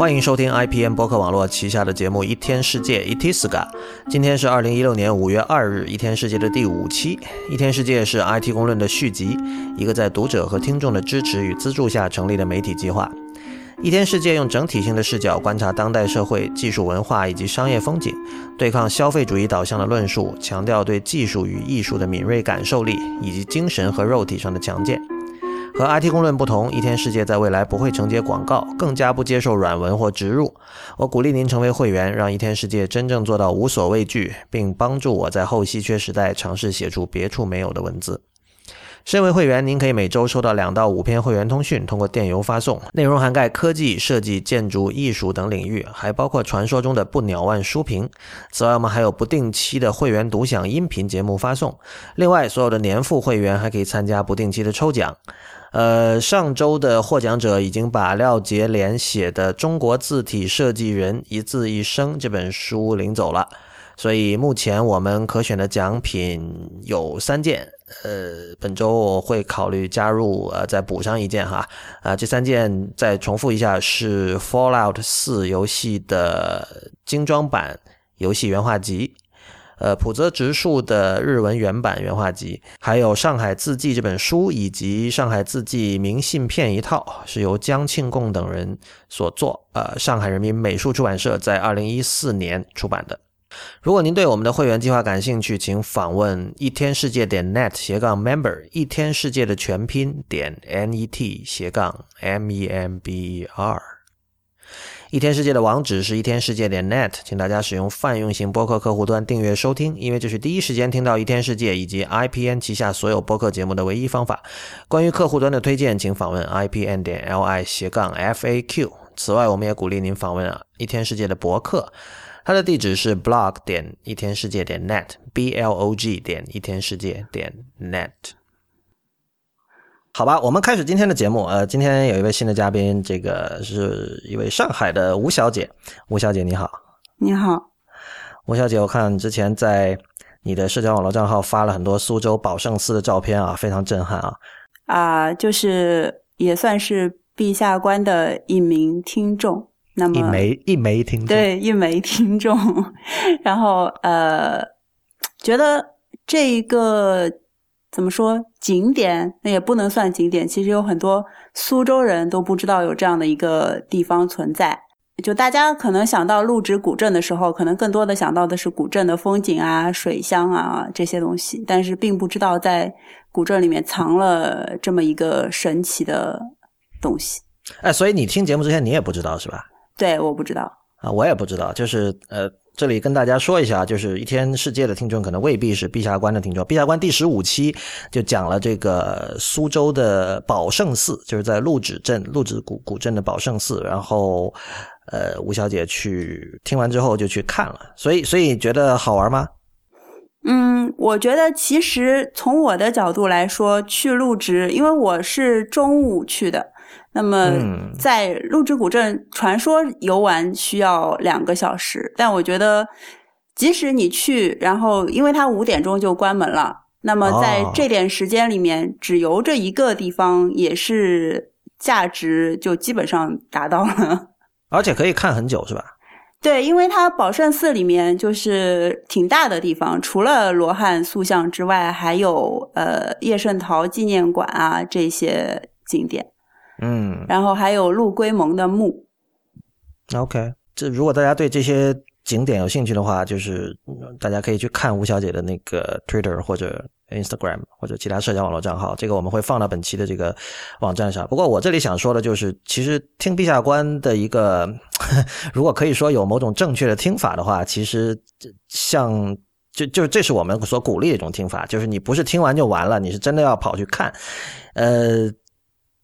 欢迎收听 IPN 播客网络旗下的节目《一天世界》Itiska。今天是二零一六年五月二日，《一天世界》的第五期。《一天世界》是 IT 公论的续集，一个在读者和听众的支持与资助下成立的媒体计划。《一天世界》用整体性的视角观察当代社会、技术文化以及商业风景，对抗消费主义导向的论述，强调对技术与艺术的敏锐感受力以及精神和肉体上的强健。和 IT 公论不同，一天世界在未来不会承接广告，更加不接受软文或植入。我鼓励您成为会员，让一天世界真正做到无所畏惧，并帮助我在后稀缺时代尝试写出别处没有的文字。身为会员，您可以每周收到两到五篇会员通讯，通过电邮发送，内容涵盖科技、设计、建筑、艺术等领域，还包括传说中的不鸟万书评。此外，我们还有不定期的会员独享音频节目发送。另外，所有的年付会员还可以参加不定期的抽奖。呃，上周的获奖者已经把廖杰廉写的《中国字体设计人一字一生》这本书领走了，所以目前我们可选的奖品有三件。呃，本周我会考虑加入，呃，再补上一件哈。啊，这三件再重复一下是《Fallout 四》游戏的精装版游戏原画集。呃，浦泽直树的日文原版原画集，还有《上海字迹》这本书，以及《上海字迹明信片》一套，是由江庆贡等人所作。呃，上海人民美术出版社在二零一四年出版的。如果您对我们的会员计划感兴趣，请访问一天世界点 net 斜杠 member，一天世界的全拼点 net 斜杠 m e m b e r。一天世界的网址是一天世界点 net，请大家使用泛用型播客客户端订阅收听，因为这是第一时间听到一天世界以及 IPN 旗下所有播客节目的唯一方法。关于客户端的推荐，请访问 IPN 点 li 斜杠 FAQ。此外，我们也鼓励您访问啊一天世界的博客，它的地址是 blog 点一天世界点 net，b l o g 点一天世界点 net。好吧，我们开始今天的节目。呃，今天有一位新的嘉宾，这个是一位上海的吴小姐。吴小姐，你好。你好，吴小姐，我看之前在你的社交网络账号发了很多苏州宝胜寺的照片啊，非常震撼啊。啊，就是也算是陛下官的一名听众。那么一枚一枚听众，对，一枚听众。然后呃，觉得这一个。怎么说景点？那也不能算景点。其实有很多苏州人都不知道有这样的一个地方存在。就大家可能想到陆直古镇的时候，可能更多的想到的是古镇的风景啊、水乡啊这些东西，但是并不知道在古镇里面藏了这么一个神奇的东西。哎，所以你听节目之前你也不知道是吧？对，我不知道啊，我也不知道，就是呃。这里跟大家说一下，就是一天世界的听众可能未必是陛下关的听众。陛下关第十五期就讲了这个苏州的宝胜寺，就是在陆址镇陆址古古镇的宝胜寺。然后，呃，吴小姐去听完之后就去看了，所以所以觉得好玩吗？嗯，我觉得其实从我的角度来说，去陆直，因为我是中午去的。那么，在陆之古镇，传说游玩需要两个小时，但我觉得，即使你去，然后因为它五点钟就关门了，那么在这点时间里面，只游这一个地方，也是价值就基本上达到了。而且可以看很久，是吧？对，因为它宝胜寺里面就是挺大的地方，除了罗汉塑像之外，还有呃叶圣陶纪念馆啊这些景点。嗯，然后还有陆龟蒙的墓。OK，这如果大家对这些景点有兴趣的话，就是大家可以去看吴小姐的那个 Twitter 或者 Instagram 或者其他社交网络账号，这个我们会放到本期的这个网站上。不过我这里想说的就是，其实听陛下观的一个，如果可以说有某种正确的听法的话，其实像就就是这是我们所鼓励的一种听法，就是你不是听完就完了，你是真的要跑去看，呃。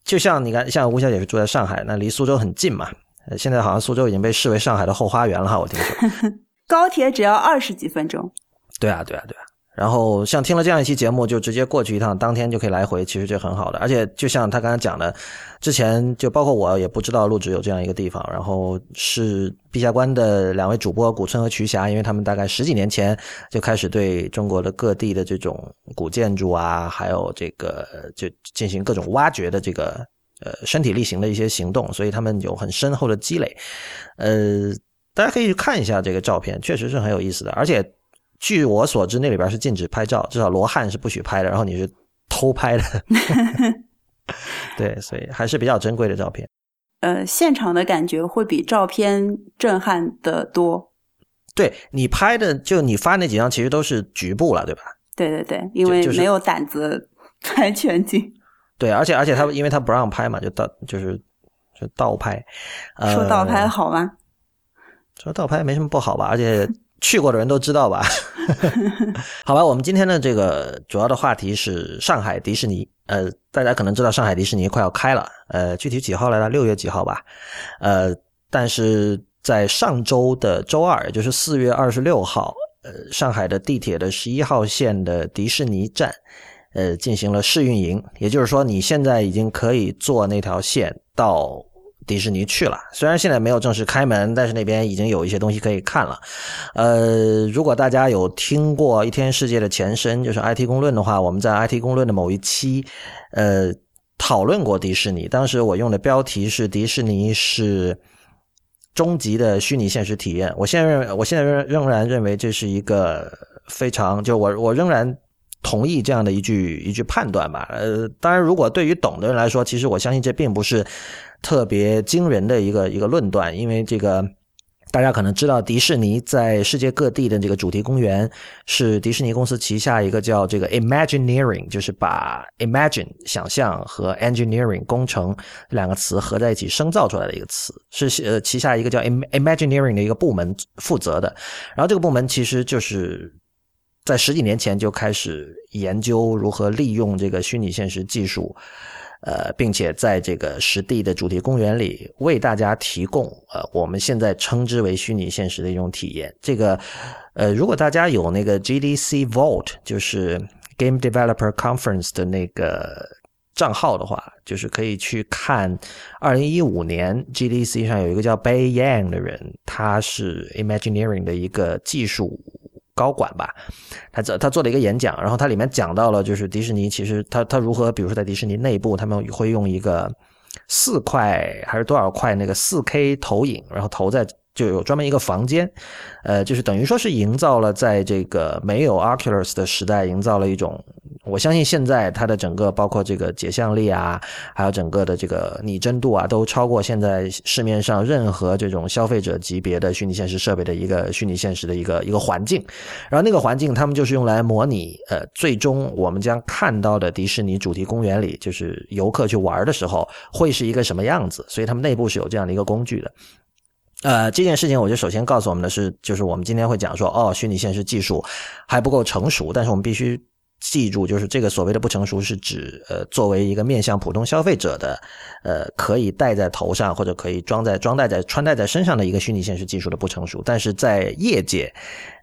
就像你看，像吴小姐是住在上海，那离苏州很近嘛。现在好像苏州已经被视为上海的后花园了哈，我听说。高铁只要二十几分钟。对啊，对啊，对啊。然后像听了这样一期节目，就直接过去一趟，当天就可以来回，其实就很好的。而且就像他刚才讲的，之前就包括我也不知道录制有这样一个地方。然后是陛下关的两位主播古村和瞿霞，因为他们大概十几年前就开始对中国的各地的这种古建筑啊，还有这个就进行各种挖掘的这个呃身体力行的一些行动，所以他们有很深厚的积累。呃，大家可以去看一下这个照片，确实是很有意思的。而且据我所知，那里边是禁止拍照，至少罗汉是不许拍的。然后你是偷拍的，对，所以还是比较珍贵的照片。呃，现场的感觉会比照片震撼的多。对你拍的，就你发那几张，其实都是局部了，对吧？对对对，因为没有胆子拍全景。对，而且而且他因为他不让拍嘛，就倒就是就倒拍。说倒拍好吗？说倒拍没什么不好吧，而且去过的人都知道吧。好吧，我们今天的这个主要的话题是上海迪士尼。呃，大家可能知道上海迪士尼快要开了，呃，具体几号来着？六月几号吧？呃，但是在上周的周二，也就是四月二十六号，呃，上海的地铁的十一号线的迪士尼站，呃，进行了试运营，也就是说，你现在已经可以坐那条线到。迪士尼去了，虽然现在没有正式开门，但是那边已经有一些东西可以看了。呃，如果大家有听过一天世界的前身，就是 IT 公论的话，我们在 IT 公论的某一期，呃，讨论过迪士尼。当时我用的标题是“迪士尼是终极的虚拟现实体验”。我现在认为，我现在仍仍然认为这是一个非常，就我我仍然同意这样的一句一句判断吧。呃，当然，如果对于懂的人来说，其实我相信这并不是。特别惊人的一个一个论断，因为这个大家可能知道，迪士尼在世界各地的这个主题公园是迪士尼公司旗下一个叫这个 Imagineering，就是把 Imagine 想象和 Engineering 工程两个词合在一起生造出来的一个词，是呃旗下一个叫 Imagineering 的一个部门负责的。然后这个部门其实就是在十几年前就开始研究如何利用这个虚拟现实技术。呃，并且在这个实地的主题公园里为大家提供呃，我们现在称之为虚拟现实的一种体验。这个呃，如果大家有那个 GDC Vault，就是 Game Developer Conference 的那个账号的话，就是可以去看二零一五年 GDC 上有一个叫 Bay Yang 的人，他是 Imagineering 的一个技术。高管吧，他做他做了一个演讲，然后他里面讲到了，就是迪士尼其实他他如何，比如说在迪士尼内部，他们会用一个四块还是多少块那个四 K 投影，然后投在。就有专门一个房间，呃，就是等于说是营造了在这个没有 Oculus 的时代，营造了一种，我相信现在它的整个包括这个解像力啊，还有整个的这个拟真度啊，都超过现在市面上任何这种消费者级别的虚拟现实设备的一个虚拟现实的一个一个环境。然后那个环境，他们就是用来模拟，呃，最终我们将看到的迪士尼主题公园里，就是游客去玩的时候会是一个什么样子。所以他们内部是有这样的一个工具的。呃，这件事情，我就首先告诉我们的是，就是我们今天会讲说，哦，虚拟现实技术还不够成熟，但是我们必须记住，就是这个所谓的不成熟，是指呃，作为一个面向普通消费者的，呃，可以戴在头上或者可以装在装戴在穿戴在身上的一个虚拟现实技术的不成熟，但是在业界，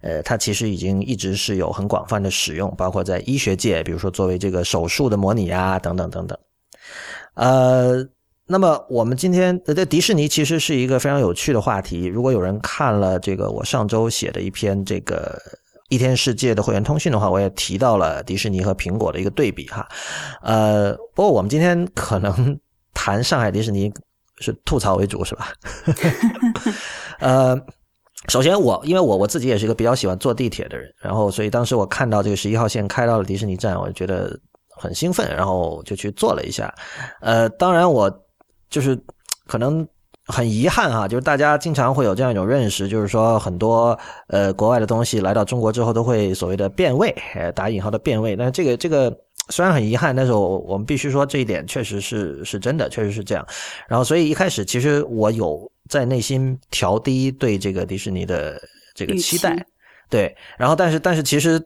呃，它其实已经一直是有很广泛的使用，包括在医学界，比如说作为这个手术的模拟啊，等等等等，呃。那么我们今天在迪士尼其实是一个非常有趣的话题。如果有人看了这个我上周写的一篇这个一天世界的会员通讯的话，我也提到了迪士尼和苹果的一个对比哈。呃，不过我们今天可能谈上海迪士尼是吐槽为主，是吧？呃，首先我因为我我自己也是一个比较喜欢坐地铁的人，然后所以当时我看到这个十一号线开到了迪士尼站，我就觉得很兴奋，然后就去坐了一下。呃，当然我。就是可能很遗憾哈，就是大家经常会有这样一种认识，就是说很多呃国外的东西来到中国之后都会所谓的变味，呃打引号的变味。但这个这个虽然很遗憾，但是我我们必须说这一点确实是是真的，确实是这样。然后所以一开始其实我有在内心调低对这个迪士尼的这个期待，对。然后但是但是其实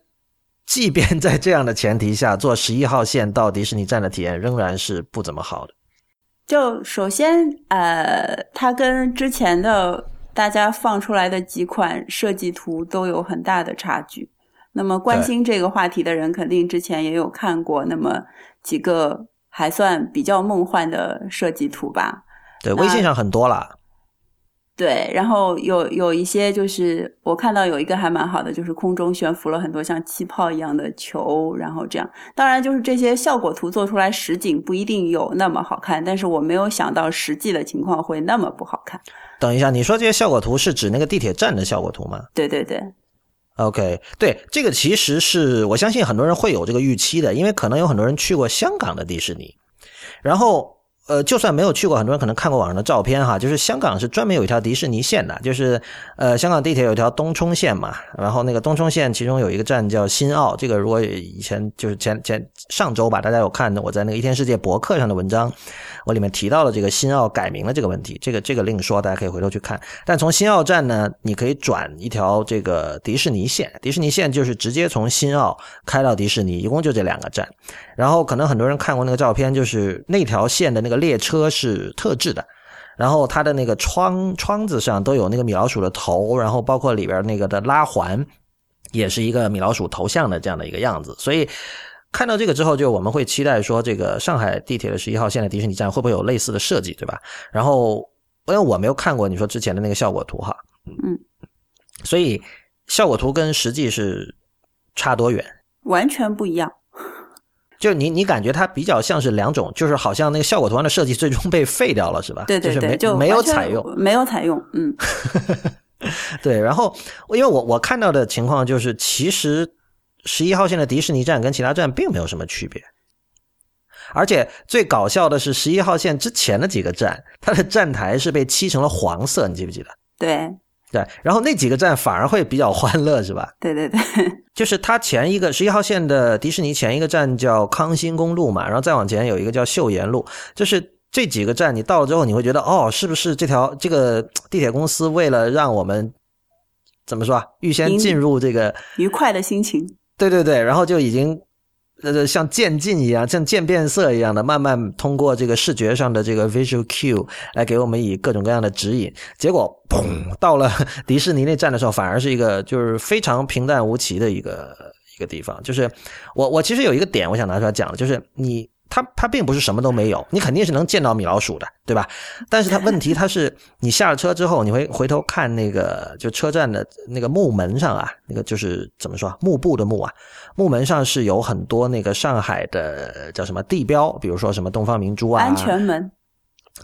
即便在这样的前提下，坐十一号线到迪士尼站的体验仍然是不怎么好的。就首先，呃，它跟之前的大家放出来的几款设计图都有很大的差距。那么关心这个话题的人，肯定之前也有看过那么几个还算比较梦幻的设计图吧？对，微信上很多了。对，然后有有一些就是我看到有一个还蛮好的，就是空中悬浮了很多像气泡一样的球，然后这样。当然，就是这些效果图做出来实景不一定有那么好看，但是我没有想到实际的情况会那么不好看。等一下，你说这些效果图是指那个地铁站的效果图吗？对对对。OK，对，这个其实是我相信很多人会有这个预期的，因为可能有很多人去过香港的迪士尼，然后。呃，就算没有去过，很多人可能看过网上的照片哈，就是香港是专门有一条迪士尼线的，就是呃，香港地铁有一条东冲线嘛，然后那个东冲线其中有一个站叫新澳，这个如果以前就是前前上周吧，大家有看我在那个一天世界博客上的文章，我里面提到了这个新澳改名的这个问题，这个这个另说，大家可以回头去看。但从新澳站呢，你可以转一条这个迪士尼线，迪士尼线就是直接从新澳开到迪士尼，一共就这两个站。然后可能很多人看过那个照片，就是那条线的那个。列车是特制的，然后它的那个窗窗子上都有那个米老鼠的头，然后包括里边那个的拉环，也是一个米老鼠头像的这样的一个样子。所以看到这个之后，就我们会期待说，这个上海地铁的十一号线的迪士尼站会不会有类似的设计，对吧？然后因为我没有看过你说之前的那个效果图哈，嗯，所以效果图跟实际是差多远？完全不一样。就你，你感觉它比较像是两种，就是好像那个效果图案的设计最终被废掉了，是吧？对对对，就没有采用，没有采用，嗯，对。然后，因为我我看到的情况就是，其实十一号线的迪士尼站跟其他站并没有什么区别，而且最搞笑的是，十一号线之前的几个站，它的站台是被漆成了黄色，你记不记得？对。对，然后那几个站反而会比较欢乐，是吧？对对对，就是它前一个十一号线的迪士尼前一个站叫康欣公路嘛，然后再往前有一个叫秀妍路，就是这几个站你到了之后，你会觉得哦，是不是这条这个地铁公司为了让我们怎么说啊，预先进入这个愉快的心情？对对对，然后就已经。呃，像渐进一样，像渐变色一样的，慢慢通过这个视觉上的这个 visual cue 来给我们以各种各样的指引。结果，砰，到了 迪士尼那站的时候，反而是一个就是非常平淡无奇的一个一个地方。就是我我其实有一个点，我想拿出来讲，就是你。它它并不是什么都没有，你肯定是能见到米老鼠的，对吧？但是它问题它是你下了车之后，你会回头看那个就车站的那个木门上啊，那个就是怎么说幕布的幕啊，木门上是有很多那个上海的叫什么地标，比如说什么东方明珠啊，安全门，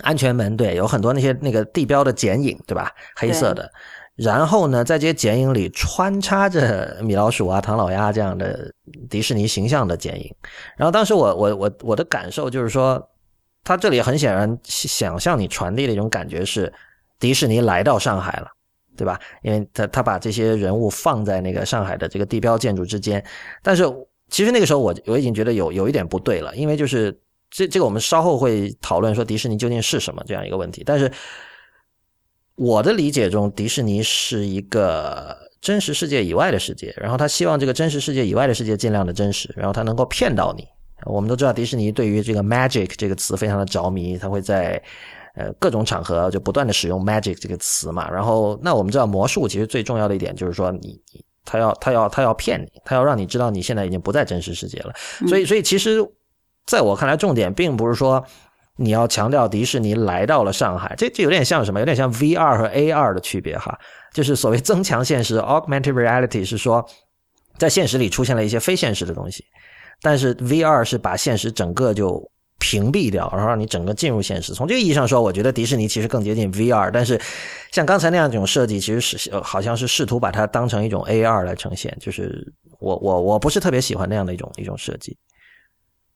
安全门对，有很多那些那个地标的剪影，对吧？黑色的。然后呢，在这些剪影里穿插着米老鼠啊、唐老鸭这样的迪士尼形象的剪影。然后当时我我我我的感受就是说，他这里很显然想向你传递的一种感觉是，迪士尼来到上海了，对吧？因为他他把这些人物放在那个上海的这个地标建筑之间。但是其实那个时候我我已经觉得有有一点不对了，因为就是这这个我们稍后会讨论说迪士尼究竟是什么这样一个问题，但是。我的理解中，迪士尼是一个真实世界以外的世界，然后他希望这个真实世界以外的世界尽量的真实，然后他能够骗到你。我们都知道，迪士尼对于这个 magic 这个词非常的着迷，他会在呃各种场合就不断的使用 magic 这个词嘛。然后，那我们知道魔术其实最重要的一点就是说，你你他要他要他要骗你，他要让你知道你现在已经不在真实世界了。所以，所以其实在我看来，重点并不是说。你要强调迪士尼来到了上海，这这有点像什么？有点像 VR 和 AR 的区别哈。就是所谓增强现实 （Augmented Reality） 是说，在现实里出现了一些非现实的东西，但是 VR 是把现实整个就屏蔽掉，然后让你整个进入现实。从这个意义上说，我觉得迪士尼其实更接近 VR，但是像刚才那样一种设计，其实是好像是试图把它当成一种 AR 来呈现。就是我我我不是特别喜欢那样的一种一种设计。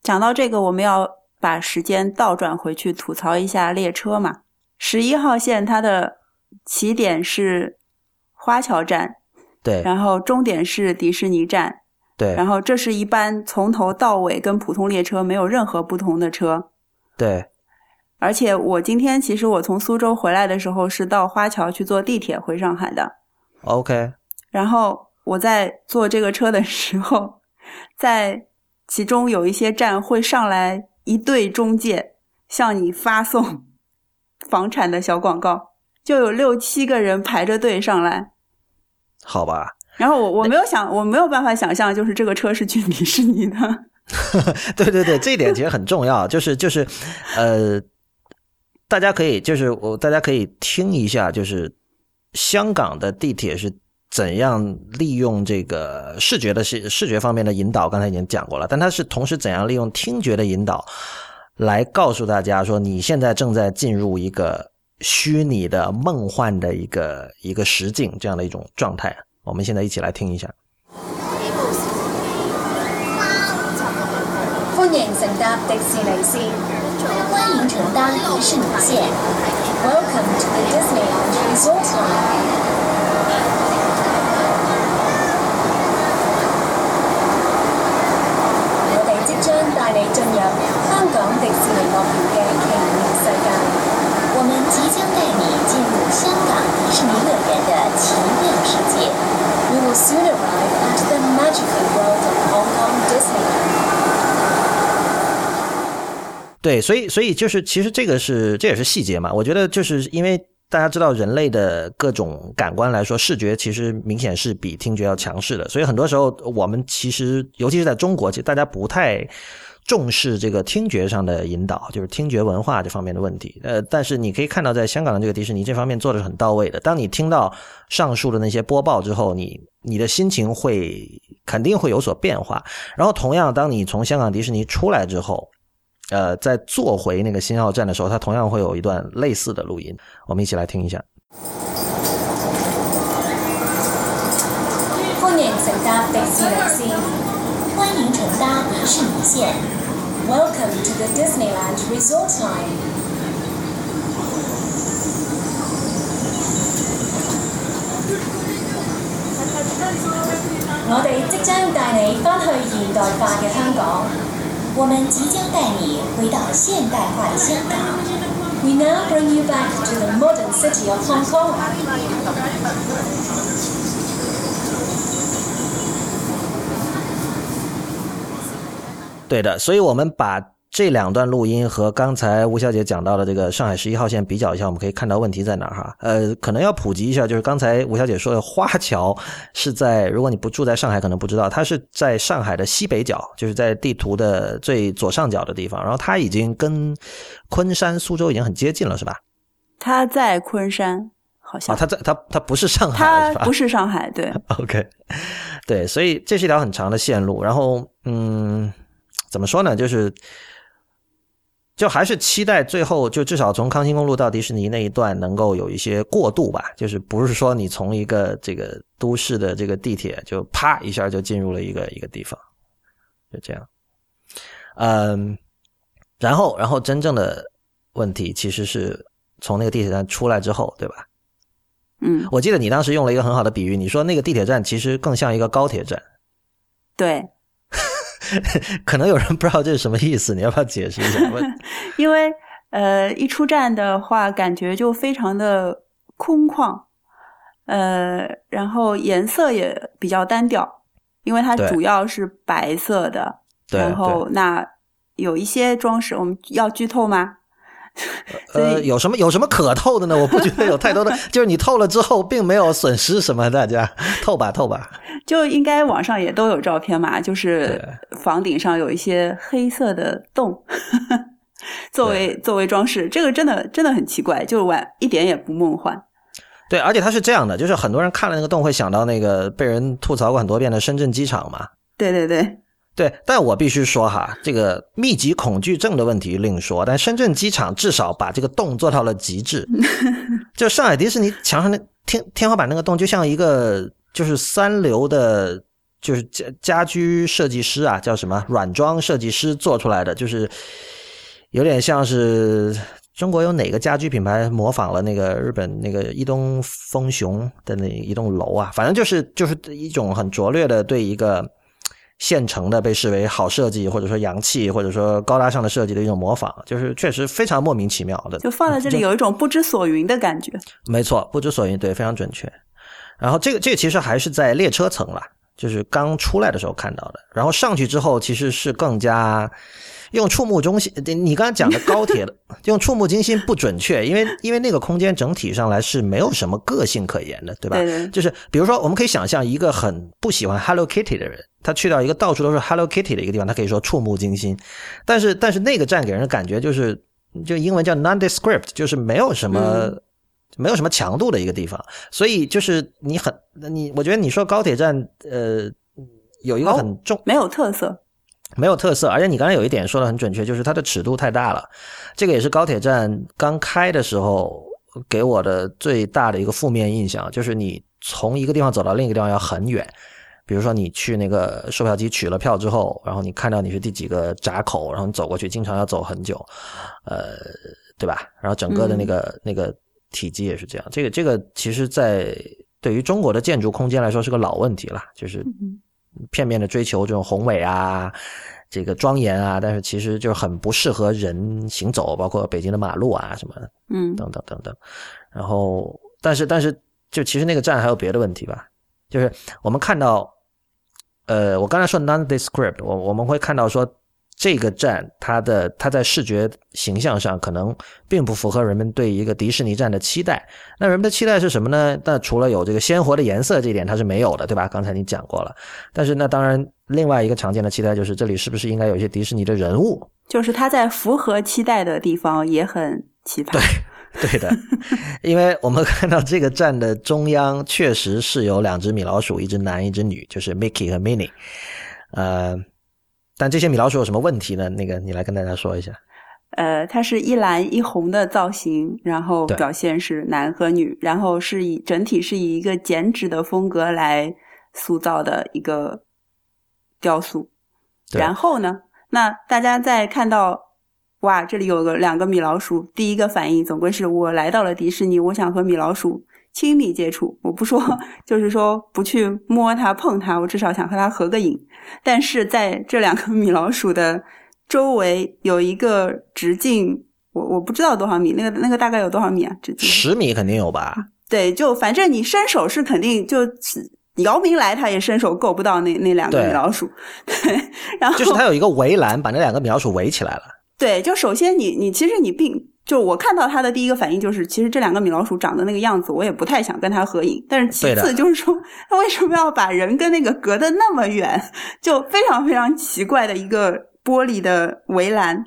讲到这个，我们要。把时间倒转回去吐槽一下列车嘛。十一号线它的起点是花桥站，对，然后终点是迪士尼站，对，然后这是一班从头到尾跟普通列车没有任何不同的车，对。而且我今天其实我从苏州回来的时候是到花桥去坐地铁回上海的，OK。然后我在坐这个车的时候，在其中有一些站会上来。一对中介向你发送房产的小广告，就有六七个人排着队上来，好吧。然后我我没有想，我没有办法想象，就是这个车是去迪士尼的。对对对，这一点其实很重要，就是就是，呃，大家可以就是我大家可以听一下，就是香港的地铁是怎样利用这个视觉的视视觉方面的引导，刚才已经讲过了，但它是同时怎样利用听觉的引导来告诉大家说，你现在正在进入一个虚拟的梦幻的一个一个实境这样的一种状态。我们现在一起来听一下。欢迎乘搭迪士尼线，欢迎乘搭迪士尼线。Welcome to the Disney Resort。我哋即將帶你進入香港迪士尼樂園嘅奇妙世界。我們即將帶你進入香港迪士尼樂園的奇妙世界。We will soon arrive at the magical world of Hong Kong Disney. 对，所以所以就是，其实这个是这也是细节嘛。我觉得就是因为大家知道人类的各种感官来说，视觉其实明显是比听觉要强势的。所以很多时候我们其实，尤其是在中国，其实大家不太重视这个听觉上的引导，就是听觉文化这方面的问题。呃，但是你可以看到，在香港的这个迪士尼这方面做的是很到位的。当你听到上述的那些播报之后，你你的心情会肯定会有所变化。然后同样，当你从香港迪士尼出来之后。呃，在坐回那个新奥站的时候，它同样会有一段类似的录音，我们一起来听一下。欢迎乘搭迪士尼，搭迪士尼线。Welcome to the Disneyland Resort Line。我哋即将带你翻去现代化嘅香港。我们即将带你回到现代化的香港。We now bring you back to the modern city of Hong Kong. 对的，所以我们把这两段录音和刚才吴小姐讲到的这个上海十一号线比较一下，我们可以看到问题在哪儿哈。呃，可能要普及一下，就是刚才吴小姐说的花桥是在，如果你不住在上海，可能不知道，它是在上海的西北角，就是在地图的最左上角的地方。然后它已经跟昆山、苏州已经很接近了，是吧？它在昆山，好像啊，它在它它不是上海，它不是上海，对。OK，对，所以这是一条很长的线路。然后，嗯，怎么说呢？就是。就还是期待最后，就至少从康熙公路到迪士尼那一段能够有一些过渡吧，就是不是说你从一个这个都市的这个地铁就啪一下就进入了一个一个地方，就这样。嗯，然后然后真正的问题其实是从那个地铁站出来之后，对吧？嗯，我记得你当时用了一个很好的比喻，你说那个地铁站其实更像一个高铁站。对。可能有人不知道这是什么意思，你要不要解释一下？因为呃，一出站的话，感觉就非常的空旷，呃，然后颜色也比较单调，因为它主要是白色的。然后那有一些装饰，我们要剧透吗？呃，有什么有什么可透的呢？我不觉得有太多的，就是你透了之后，并没有损失什么。大家透吧，透吧。就应该网上也都有照片嘛，就是房顶上有一些黑色的洞，作为作为装饰。这个真的真的很奇怪，就完一点也不梦幻。对，而且它是这样的，就是很多人看了那个洞会想到那个被人吐槽过很多遍的深圳机场嘛。对对对。对，但我必须说哈，这个密集恐惧症的问题另说，但深圳机场至少把这个洞做到了极致。就上海迪士尼墙上那天天花板那个洞，就像一个就是三流的，就是家家居设计师啊，叫什么软装设计师做出来的，就是有点像是中国有哪个家居品牌模仿了那个日本那个伊东丰雄的那一栋楼啊，反正就是就是一种很拙劣的对一个。现成的被视为好设计，或者说洋气，或者说高大上的设计的一种模仿，就是确实非常莫名其妙的。就放在这里有一种不知所云的感觉。没错，不知所云，对，非常准确。然后这个这个其实还是在列车层了，就是刚出来的时候看到的。然后上去之后，其实是更加用触目中心。你刚才讲的高铁 用触目惊心不准确，因为因为那个空间整体上来是没有什么个性可言的，对吧？对对就是比如说，我们可以想象一个很不喜欢 Hello Kitty 的人。他去到一个到处都是 Hello Kitty 的一个地方，他可以说触目惊心，但是但是那个站给人的感觉就是就英文叫 nondescript，就是没有什么、嗯没有什么强度的一个地方，所以就是你很你，我觉得你说高铁站呃有一个很重没有特色。没有特色，而且你刚才有一点说的很准确，就是它的尺度太大了。这个也是高铁站刚开的时候给我的最大的一个负面印象，就是你从一个地方走到另一个地方要很远。比如说你去那个售票机取了票之后，然后你看到你是第几个闸口，然后你走过去，经常要走很久，呃，对吧？然后整个的那个、那个体积也是这样。这个这个其实，在对于中国的建筑空间来说是个老问题了，就是嗯片面的追求这种宏伟啊，这个庄严啊，但是其实就很不适合人行走，包括北京的马路啊什么的嗯等等等等。然后，但是但是，就其实那个站还有别的问题吧，就是我们看到，呃，我刚才说 nondescript，我我们会看到说。这个站，它的它在视觉形象上可能并不符合人们对一个迪士尼站的期待。那人们的期待是什么呢？那除了有这个鲜活的颜色这一点，它是没有的，对吧？刚才你讲过了。但是那当然，另外一个常见的期待就是这里是不是应该有一些迪士尼的人物？就是它在符合期待的地方也很奇葩。对对的，因为我们看到这个站的中央确实是有两只米老鼠，一只男一只女，就是 Mickey 和 Minnie。呃，但这些米老鼠有什么问题呢？那个你来跟大家说一下。呃，它是一蓝一红的造型，然后表现是男和女，然后是以整体是以一个剪纸的风格来塑造的一个雕塑。然后呢，那大家在看到哇，这里有个两个米老鼠，第一个反应总归是我来到了迪士尼，我想和米老鼠亲密接触。我不说，就是说不去摸它、碰它，我至少想和它合个影。但是在这两个 米老鼠的周围有一个直径，我我不知道多少米，那个那个大概有多少米啊？直径？十米肯定有吧？对，就反正你伸手是肯定就姚明来，他也伸手够不到那那两个米老鼠。对，然后就是他有一个围栏，把那两个米老鼠围起来了。对，就首先你你其实你并就我看到他的第一个反应就是，其实这两个米老鼠长得那个样子，我也不太想跟他合影。但是其次就是说，他 为什么要把人跟那个隔得那么远？就非常非常奇怪的一个玻璃的围栏，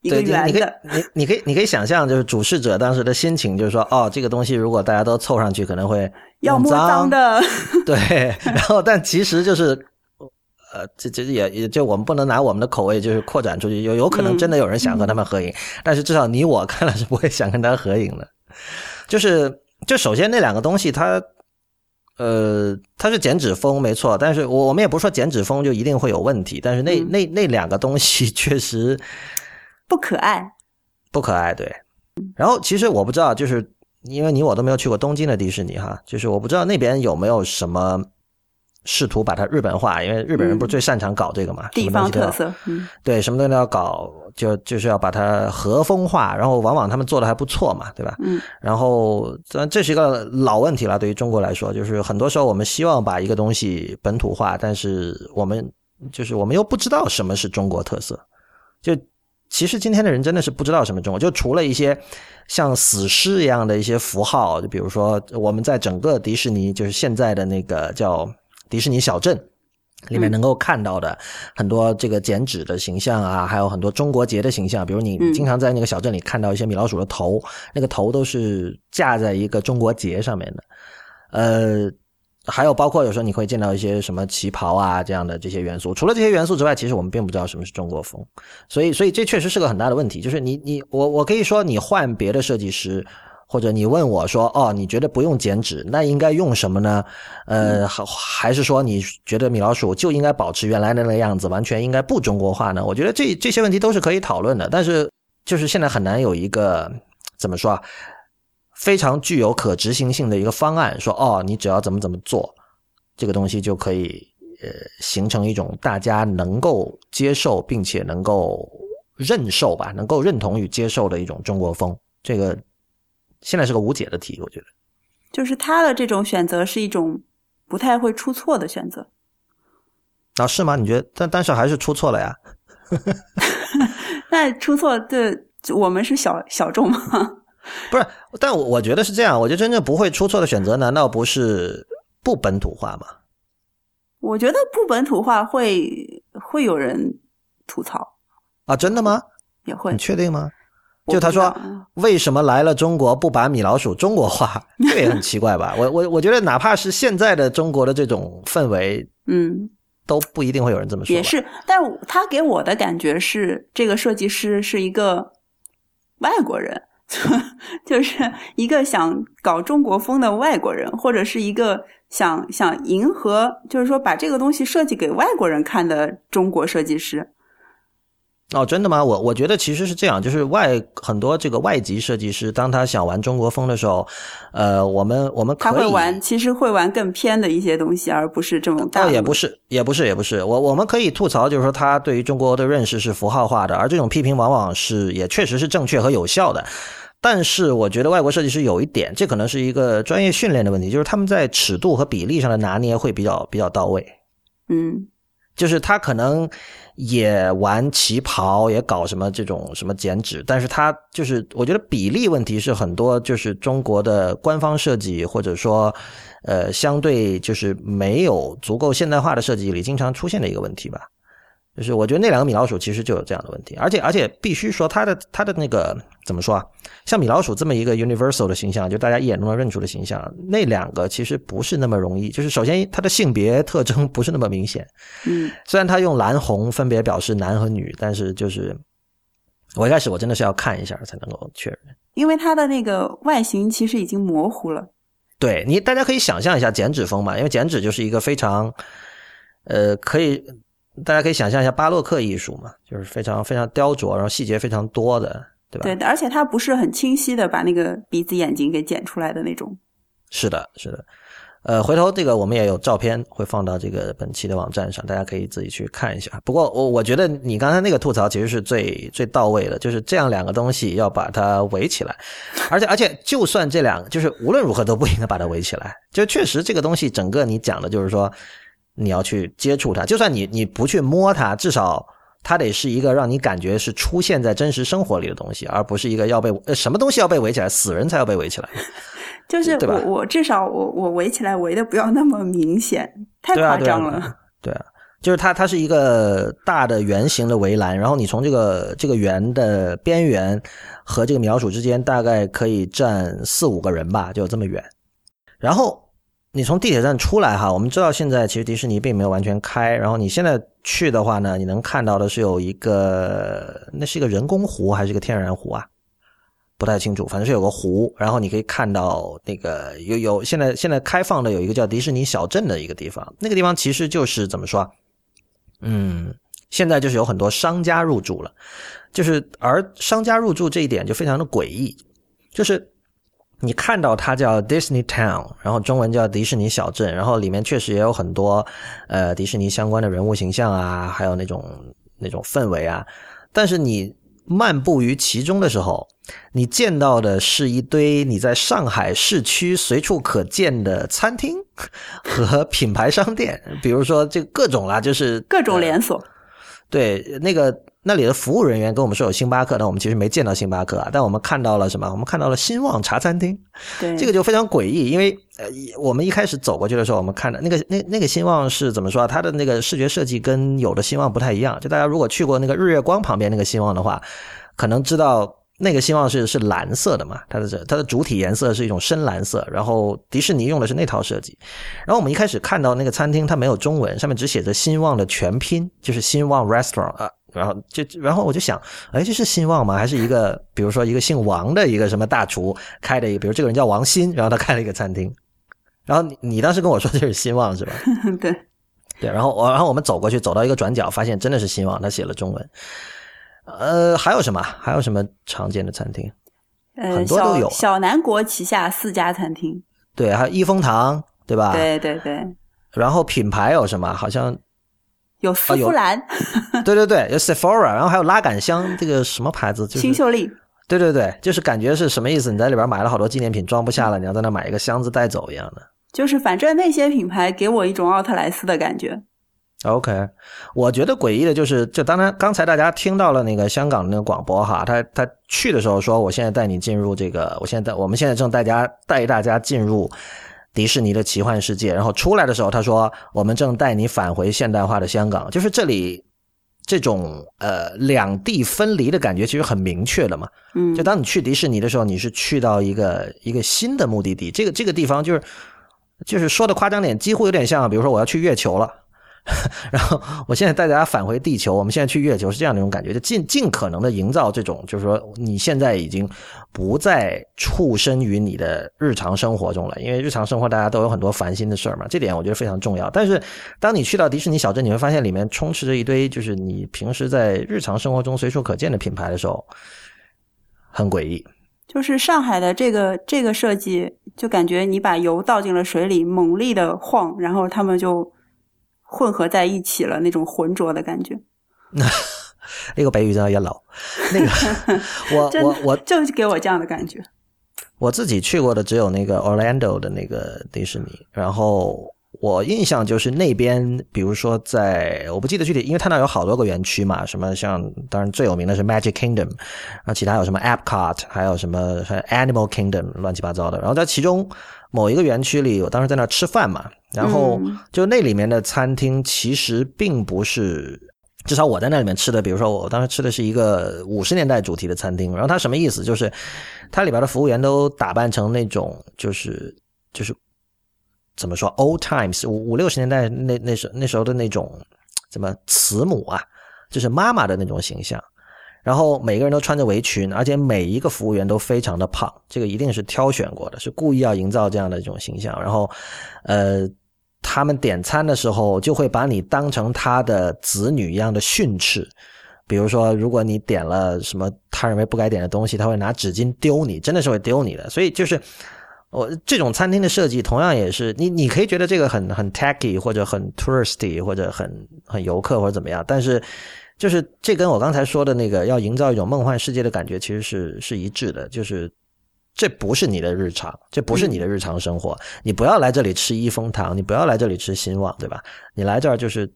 一个对，你你可以圆的。你你可以你可以想象，就是主事者当时的心情，就是说，哦，这个东西如果大家都凑上去，可能会要摸脏的，对，然后但其实就是，呃，这这也也就我们不能拿我们的口味就是扩展出去，有有可能真的有人想和他们合影，但是至少你我看了是不会想跟他合影的。就是就首先那两个东西它。呃，它是剪纸风没错，但是我我们也不是说剪纸风就一定会有问题，但是那、嗯那那两个东西 确实不可爱。不可爱，对。然后其实我不知道，就是因为你我都没有去过东京的迪士尼哈，就是我不知道那边有没有什么试图把它日本化，因为日本人不是最擅长搞这个嘛，地方特色，嗯对，什么东西都要搞，就就是要把它和风化，然后往往他们做的还不错嘛，对吧？嗯然后这这是一个老问题了，对于中国来说，就是很多时候我们希望把一个东西本土化，但是我们就是我们又不知道什么是中国特色。就其实今天的人真的是不知道什么中国，就除了一些像死尸一样的一些符号，就比如说我们在整个迪士尼，就是现在的那个叫迪士尼小镇。里面嗯能够看到的很多这个剪纸的形象啊，还有很多中国结的形象，比如你嗯经常在那个小镇里看到一些米老鼠的头，那个头都是架在一个中国结上面的。呃，还有包括有时候你会见到一些什么旗袍啊这样的这些元素。除了这些元素之外，其实我们并不知道什么是中国风，所以所以这确实是个很大的问题。就是你你我我可以说你换别的设计师。或者你问我说，哦，你觉得不用剪纸，那应该用什么呢？呃，还还是说你觉得米老鼠就应该保持原来的那个样子，完全应该不中国化呢？我觉得这这些问题都是可以讨论的，但是就是现在很难有一个怎么说啊，非常具有可执行性的一个方案，说哦，你只要怎么怎么做，这个东西就可以呃形成一种大家能够接受并且能够认受吧，能够认同与接受的一种中国风。这个现在是个无解的题，我觉得。就是他的这种选择是一种不太会出错的选择。啊，是吗？你觉得？但但是还是出错了呀。那出错，的我们是小小众吗？不是，但我我觉得是这样。我觉得真正不会出错的选择，难道不是不本土化吗？我觉得不本土化会会有人吐槽，啊，真的吗？也会你。确定吗？就他说为什么来了中国不把米老鼠中国化？这个也很奇怪吧？我我我觉得哪怕是现在的中国的这种氛围，嗯，都不一定会有人这么说。也是，但他给我的感觉是，这个设计师是一个外国人，就是一个想搞中国风的外国人，或者是一个想想迎合，就是说把这个东西设计给外国人看的中国设计师。哦，真的吗？我我觉得其实是这样，就是外很多这个外籍设计师，当他想玩中国风的时候，呃，我们我们可以他会玩，其实会玩更偏的一些东西，而不是这种大倒陆。也不是，也不是，也不是。我我们可以吐槽，就是说他对于中国的认识是符号化的，而这种批评往往是也确实是正确和有效的。但是我觉得外国设计师有一点，这可能是一个专业训练的问题，就是他们在尺度和比例上的拿捏会比较比较到位。嗯就是他可能也玩旗袍，也搞什么这种什么剪纸，但是他就是我觉得比例问题是很多就是中国的官方设计或者说呃相对就是没有足够现代化的设计里经常出现的一个问题吧。就是我觉得那两个米老鼠其实就有这样的问题，而且而且必须说它的它的那个怎么说啊？像米老鼠这么一个 universal 的形象，就大家一眼都能认出的形象，那两个其实不是那么容易。就是首先它的性别特征不是那么明显，嗯虽然它用蓝红分别表示男和女，但是就是我一开始我真的是要看一下才能够确认。因为它的那个外形其实已经模糊了。对你，大家可以想象一下剪纸风嘛，因为剪纸就是一个非常，呃，可以大家可以想象一下巴洛克艺术嘛，就是非常非常雕琢，然后细节非常多的，对吧？对，而且它不是很清晰的把那个鼻子眼睛给剪出来的那种。是的，是的。呃，回头这个我们也有照片会放到这个本期的网站上，大家可以自己去看一下。不过我我觉得你刚才那个吐槽其实是最最到位的，就是这样两个东西要把它围起来，而且而且就算这两个，就是无论如何都不应该把它围起来。就确实这个东西整个你讲的就是说你要去接触它，就算你你不去摸它，至少。它得是一个让你感觉是出现在真实生活里的东西，而不是一个要被呃什么东西要被围起来，死人才要被围起来。就是我我至少我我围起来围的不要那么明显，太夸张了。对啊对啊，就是它，它是一个大的圆形的围栏，然后你从这个这个圆的边缘和这个米老鼠之间大概可以站四五个人吧，就这么远。然后你从地铁站出来哈，我们知道现在其实迪士尼并没有完全开，然后你现在去的话呢，你能看到的是有一个，那是一个人工湖还是一个天然湖啊？不太清楚，反正是有个湖，然后你可以看到那个有有现在现在开放的有一个叫迪士尼小镇的一个地方，那个地方其实就是怎么说？嗯，现在就是有很多商家入驻了，就是而商家入驻这一点就非常的诡异，就是你看到它叫 Disney Town，然后中文叫迪士尼小镇，然后里面确实也有很多呃迪士尼相关的人物形象啊，还有那种那种氛围啊，但是你漫步于其中的时候，你见到的是一堆你在上海市区随处可见的餐厅 和品牌商店，比如说这各种啦，就是各种呃连锁，对，那个那里的服务人员跟我们说有星巴克，但我们其实没见到星巴克啊，但我们看到了什么？我们看到了兴旺茶餐厅，对这个就非常诡异，因为呃，我们一开始走过去的时候，我们看到那个那那个兴旺是怎么说啊？它的那个视觉设计跟有的兴旺不太一样。就大家如果去过那个日月光旁边那个兴旺的话，可能知道那个兴旺是是蓝色的嘛，它的它的主体颜色是一种深蓝色，然后迪士尼用的是那套设计。然后我们一开始看到那个餐厅，它没有中文，上面只写着兴旺的全拼，就是兴旺 Restaurant 啊。然后就然后我就想，哎，这是兴旺吗？还是一个比如说一个姓王的一个什么大厨开的一个，比如这个人叫王鑫，然后他开了一个餐厅。然后你你当时跟我说这是兴旺是吧？对，对，然后我然后我们走过去，走到一个转角，发现真的是兴旺，他写了中文。呃，还有什么？还有什么常见的餐厅？呃，很多都有小小南国旗下四家餐厅，对，还有益丰堂，对吧？。对对对，然后品牌有什么？好像有丝芙兰、对对对，有 Sephora，然后还有拉杆箱，这个什么牌子？就是新秀丽，对对对，就是感觉是什么意思？你在里边买了好多纪念品，装不下了，你要在那买一个箱子带走一样的。就是反正那些品牌给我一种奥特莱斯的感觉。OK，我觉得诡异的就是，就当然刚才大家听到了那个香港的那个广播哈，他他去的时候说，我现在带你进入这个，我现在带我们现在正带家带大家进入迪士尼的奇幻世界，然后出来的时候他说，我们正带你返回现代化的香港，就是这里这种呃两地分离的感觉其实很明确的嘛。嗯，就当你去迪士尼的时候，你是去到一个一个新的目的地，这个这个地方就是就是说的夸张点，几乎有点像，比如说我要去月球了。然后我现在带大家返回地球，我们现在去月球是这样的一种感觉，就尽尽可能的营造这种，就是说你现在已经不再处身于你的日常生活中了，因为日常生活大家都有很多烦心的事儿嘛，这点我觉得非常重要。但是当你去到迪士尼小镇，你会发现里面充斥着一堆就是你平时在日常生活中随处可见的品牌的时候，很诡异。就是上海的这个这个设计，就感觉你把油倒进了水里，猛力的晃，然后他们就。混合在一起了，那种浑浊的感觉。那个北语真的也老。那个，我我我就给我这样的感觉。我自己去过的只有那个 Orlando 的那个迪士尼，然后我印象就是那边，比如说在我不记得具体，因为它那有好多个园区嘛，什么像当然最有名的是 Magic Kingdom，然后其他有什么 Epcot，还有什么 Animal Kingdom，乱七八糟的。然后在其中某一个园区里，我当时在那吃饭嘛。然后就那里面的餐厅其实并不是，至少我在那里面吃的，比如说我当时吃的是一个五十年代主题的餐厅。然后它什么意思？就是它里边的服务员都打扮成那种，就是就是怎么说，old times 五五六十年代那那时那时候的那种怎么慈母啊，就是妈妈的那种形象。然后每个人都穿着围裙，而且每一个服务员都非常的胖，这个一定是挑选过的，是故意要营造这样的一种形象。然后，呃，他们点餐的时候就会把你当成他的子女一样的训斥，比如说，如果你点了什么他认为不该点的东西，他会拿纸巾丢你，真的是会丢你的。所以就是我这种餐厅的设计，同样也是你你可以觉得这个很很 tacky 或者很 touristy 或者很很游客或者怎么样，但是。就是这跟我刚才说的那个要营造一种梦幻世界的感觉，其实是是一致的。就是这不是你的日常，这不是你的日常生活。你不要来这里吃一风堂，你不要来这里吃兴旺，对吧？你来这儿就是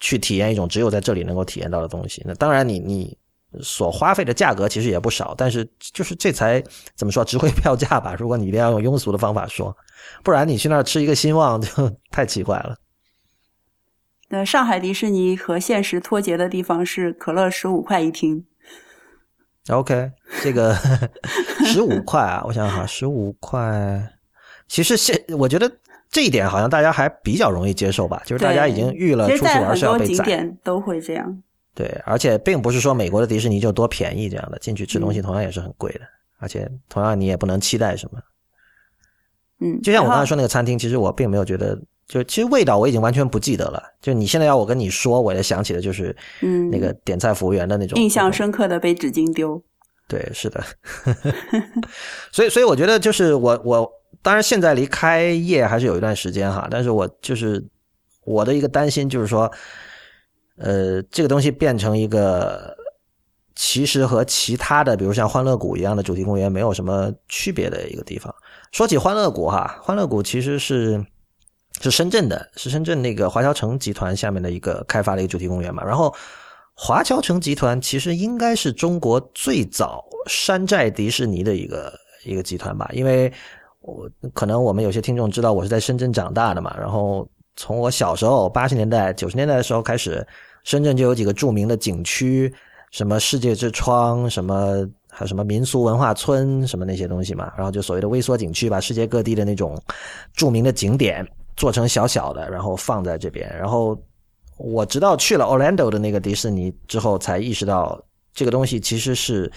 去体验一种只有在这里能够体验到的东西。那当然，你你所花费的价格其实也不少，但是就是这才怎么说值回票价吧？如果你一定要用庸俗的方法说，不然你去那儿吃一个兴旺就 太奇怪了。那上海迪士尼和现实脱节的地方是可乐十五块一听。OK，这个 十五块啊，我想想哈，十五块，其实现我觉得这一点好像大家还比较容易接受吧，就是大家已经预了出去玩是要被宰，都会这样。对，而且并不是说美国的迪士尼就多便宜这样的，进去吃东西同样也是很贵的，而且同样你也不能期待什么。嗯，就像我刚才说那个餐厅，其实我并没有觉得。就其实味道我已经完全不记得了。就你现在要我跟你说，我也想起的就是嗯那个点菜服务员的那种印象深刻的被纸巾丢。对，是的。所以，所以我觉得就是我我当然现在离开业还是有一段时间哈，但是我就是我的一个担心就是说，呃，这个东西变成一个其实和其他的比如像欢乐谷一样的主题公园没有什么区别的一个地方。说起欢乐谷哈，欢乐谷其实是。是深圳的，是深圳那个华侨城集团下面的一个开发的一个主题公园嘛。然后，华侨城集团其实应该是中国最早山寨迪士尼的一个一个集团吧。因为我可能我们有些听众知道我是在深圳长大的嘛。然后从我小时候八十年代、九十年代的时候开始，深圳就有几个著名的景区，什么世界之窗，什么还有什么民俗文化村，什么那些东西嘛。然后就所谓的微缩景区，把世界各地的那种著名的景点。做成小小的，然后放在这边。然后我直到去了 Orlando 的那个迪士尼之后，才意识到这个东西其实是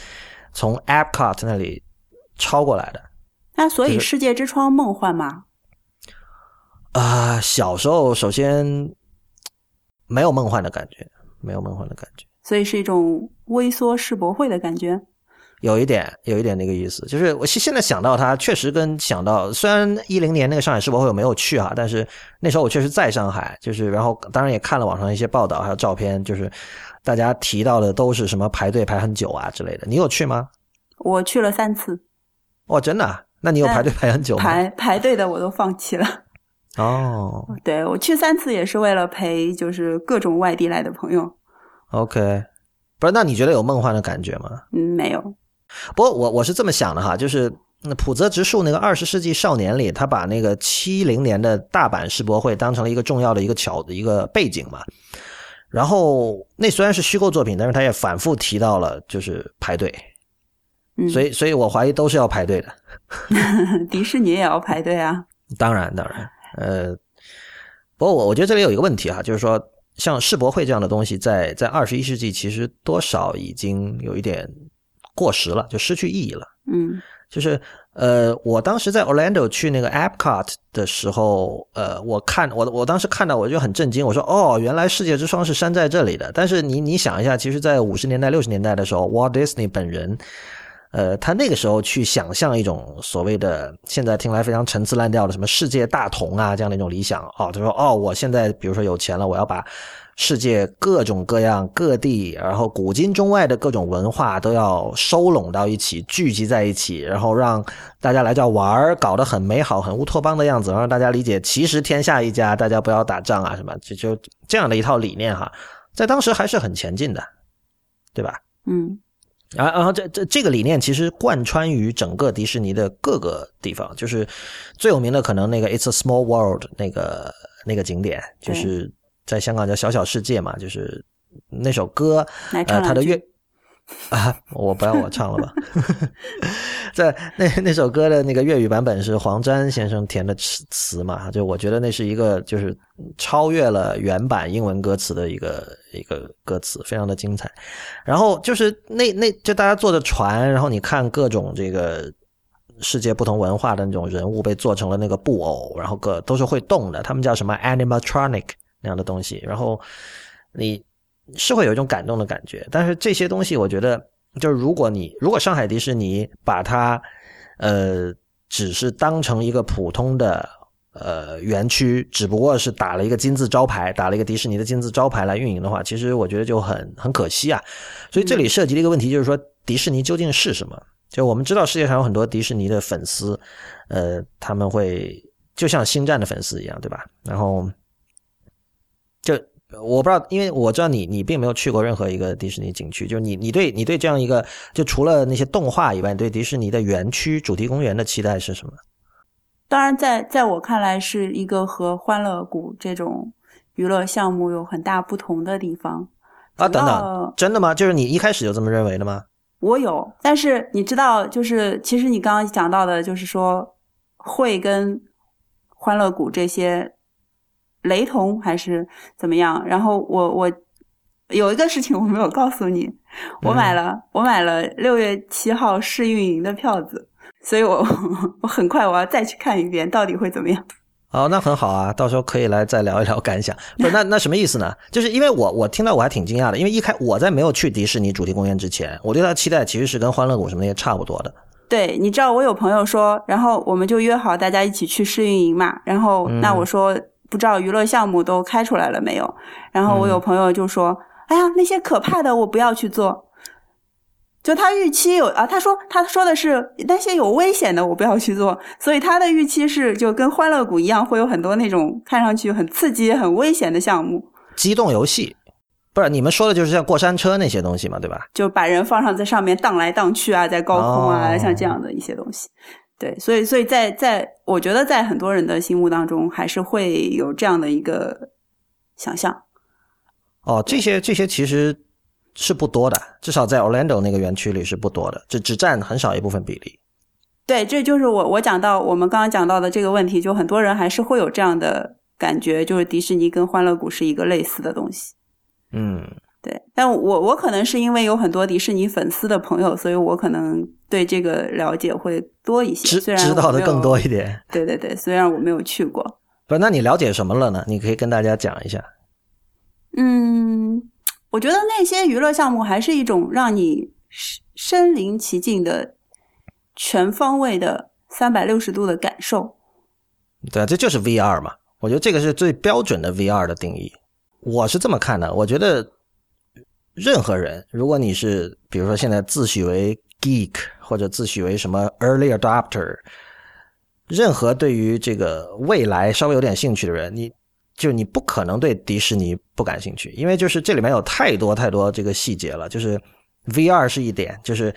从 Epcot 那里抄过来的。那所以世界之窗梦幻吗？啊，小时候首先没有梦幻的感觉，没有梦幻的感觉，所以是一种微缩世博会的感觉。有一点，有一点那个意思，就是我现现在想到他，确实跟想到，虽然一零年那个上海世博会我没有去哈，但是那时候我确实在上海，就是然后当然也看了网上一些报道还有照片，就是大家提到的都是什么排队排很久啊之类的。你有去吗？我去了三次。哦，真的？那你有排队排很久吗？排排队的我都放弃了。哦，对我去三次也是为了陪，就是各种外地来的朋友。OK，不是，那你觉得有梦幻的感觉吗？嗯，没有。不过我我是这么想的哈，就是那浦泽直树那个《二十世纪少年》里，他把那个七零年的大阪世博会当成了一个重要的一个桥的一个背景嘛。然后那虽然是虚构作品，但是他也反复提到了就是排队，嗯，所以所以我怀疑都是要排队的。迪士尼也要排队啊。当然当然，呃，不过我我觉得这里有一个问题哈，就是说像世博会这样的东西，在在二十一世纪其实多少已经有一点过时了，就失去意义了。嗯就是呃，我当时在 Orlando 去那个 Epcot 的时候，呃，我看我我当时看到我就很震惊，我说哦，原来世界之窗是山在这里的。但是你你想一下，其实，在五十年代六十年代的时候，Walt Disney 本人，呃，他那个时候去想象一种所谓的现在听来非常陈词滥调的什么世界大同啊这样的一种理想哦，他说哦，我现在比如说有钱了，我要把世界各种各样各地，然后古今中外的各种文化都要收拢到一起，聚集在一起，然后让大家来这玩儿，搞得很美好、很乌托邦的样子，让大家理解其实天下一家，大家不要打仗啊什么，就就这样的一套理念哈，在当时还是很前进的，对吧？嗯然然后这这这个理念其实贯穿于整个迪士尼的各个地方，就是最有名的可能那个 It's a Small World 那个那个景点，就是在香港叫小小世界嘛，就是那首歌，呃，它的两句粤啊，我不让我唱了吧？在那那首歌的那个粤语版本是黄沾先生填的词词嘛，就我觉得那是一个就是超越了原版英文歌词的一个一个歌词，非常的精彩。然后就是那那就大家坐着船，然后你看各种这个世界不同文化的那种人物被做成了那个布偶，然后个都是会动的，他们叫什么 animatronic 那样的东西，然后你是会有一种感动的感觉。但是这些东西，我觉得就是如果你如果上海迪士尼把它呃只是当成一个普通的。呃，园区只不过是打了一个金字招牌，打了一个迪士尼的金字招牌来运营的话，其实我觉得就很很可惜啊。所以这里涉及的一个问题就是说，迪士尼究竟是什么？就我们知道世界上有很多迪士尼的粉丝，呃，他们会就像星战的粉丝一样，对吧？然后就我不知道，因为我知道你你并没有去过任何一个迪士尼景区，就是你你对你对这样一个就除了那些动画以外，你对迪士尼的园区主题公园的期待是什么？当然在，在我看来，是一个和欢乐谷这种娱乐项目有很大不同的地方。啊，等等，真的吗？就是你一开始就这么认为的吗？我有，但是你知道，就是其实你刚刚讲到的，就是说会跟欢乐谷这些雷同还是怎么样？然后我我有一个事情我没有告诉你，我买了、我买了六月七号试运营的票子，所以我 我很快我要再去看一遍，到底会怎么样？哦，那很好啊，到时候可以来再聊一聊感想。不是，那那什么意思呢？就是因为我我听到我还挺惊讶的，因为一开我在没有去迪士尼主题公园之前，我对它的期待其实是跟欢乐谷什么那些差不多的。对，你知道我有朋友说，然后我们就约好大家一起去试运营嘛。然后那我说不知道娱乐项目都开出来了没有？然后我有朋友就说：“哎呀，那些可怕的我不要去做。”就他预期有啊，他说他说的是那些有危险的我不要去做，所以他的预期是就跟欢乐谷一样，会有很多那种看上去很刺激、很危险的项目，机动游戏，不是你们说的就是像过山车那些东西嘛，对吧？就把人放上在上面荡来荡去啊，在高空啊，哦像这样的一些东西。对，所以所以在在我觉得在很多人的心目当中，还是会有这样的一个想象。哦，这些这些其实是不多的，至少在 Orlando 那个园区里是不多的，只只占很少一部分比例。对，这就是我我讲到我们刚刚讲到的这个问题，就很多人还是会有这样的感觉，就是迪士尼跟欢乐谷是一个类似的东西。嗯，对，但我我可能是因为有很多迪士尼粉丝的朋友，所以我可能对这个了解会多一些，知知道的更多一点。对对对，虽然我没有去过。不是，那你了解什么了呢？你可以跟大家讲一下。嗯，我觉得那些娱乐项目还是一种让你身身临其境的全方位的三百六十度的感受。对啊，这就是 VR 嘛。我觉得这个是最标准的 VR 的定义。我是这么看的，我觉得任何人，如果你是比如说现在自诩为 geek 或者自诩为什么 early adopter，任何对于这个未来稍微有点兴趣的人，你就你不可能对迪士尼不感兴趣，因为就是这里面有太多太多这个细节了。就是 VR 是一点，就是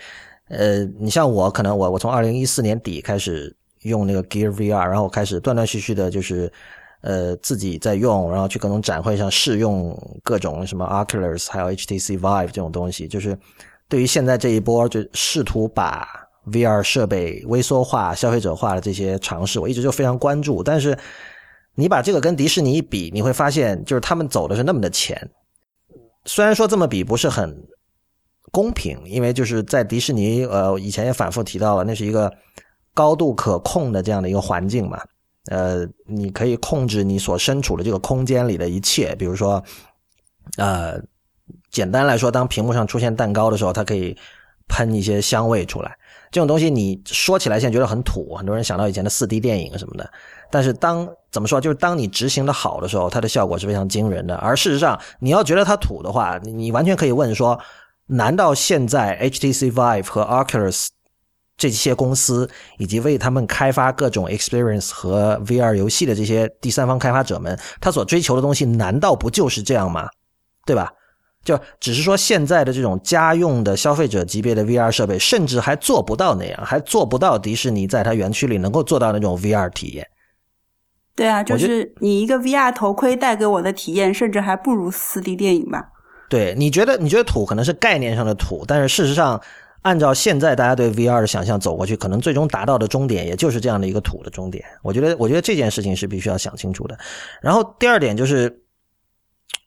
呃，你像我，可能我我从二零一四年底开始用那个 Gear VR，然后开始断断续续的，就是呃自己在用，然后去各种展会上试用各种什么 Oculus 还有 HTC Vive 这种东西，就是对于现在这一波就试图把 VR 设备微缩化、消费者化的这些尝试，我一直就非常关注。但是你把这个跟迪士尼一比，你会发现就是他们走的是那么的前。虽然说这么比不是很公平，因为就是在迪士尼，呃，以前也反复提到了，那是一个高度可控的这样的一个环境嘛。呃，你可以控制你所身处的这个空间里的一切，比如说，呃，简单来说，当屏幕上出现蛋糕的时候，它可以喷一些香味出来。这种东西你说起来现在觉得很土，很多人想到以前的四 D 电影什么的。但是当怎么说，就是当你执行的好的时候，它的效果是非常惊人的。而事实上，你要觉得它土的话，你完全可以问说：难道现在 HTC Vive 和 Oculus？这些公司以及为他们开发各种 experience 和 VR 游戏的这些第三方开发者们，他所追求的东西难道不就是这样吗？对吧？就只是说现在的这种家用的消费者级别的 VR 设备，甚至还做不到那样，还做不到迪士尼在它园区里能够做到那种 VR 体验。对啊，就是你一个 VR 头盔带给我的体验，甚至还不如四 D 电影吧？对，你觉得你觉得土可能是概念上的土，但是事实上。按照现在大家对 VR 的想象走过去，可能最终达到的终点也就是这样的一个土的终点。我觉得，我觉得这件事情是必须要想清楚的。然后第二点就是，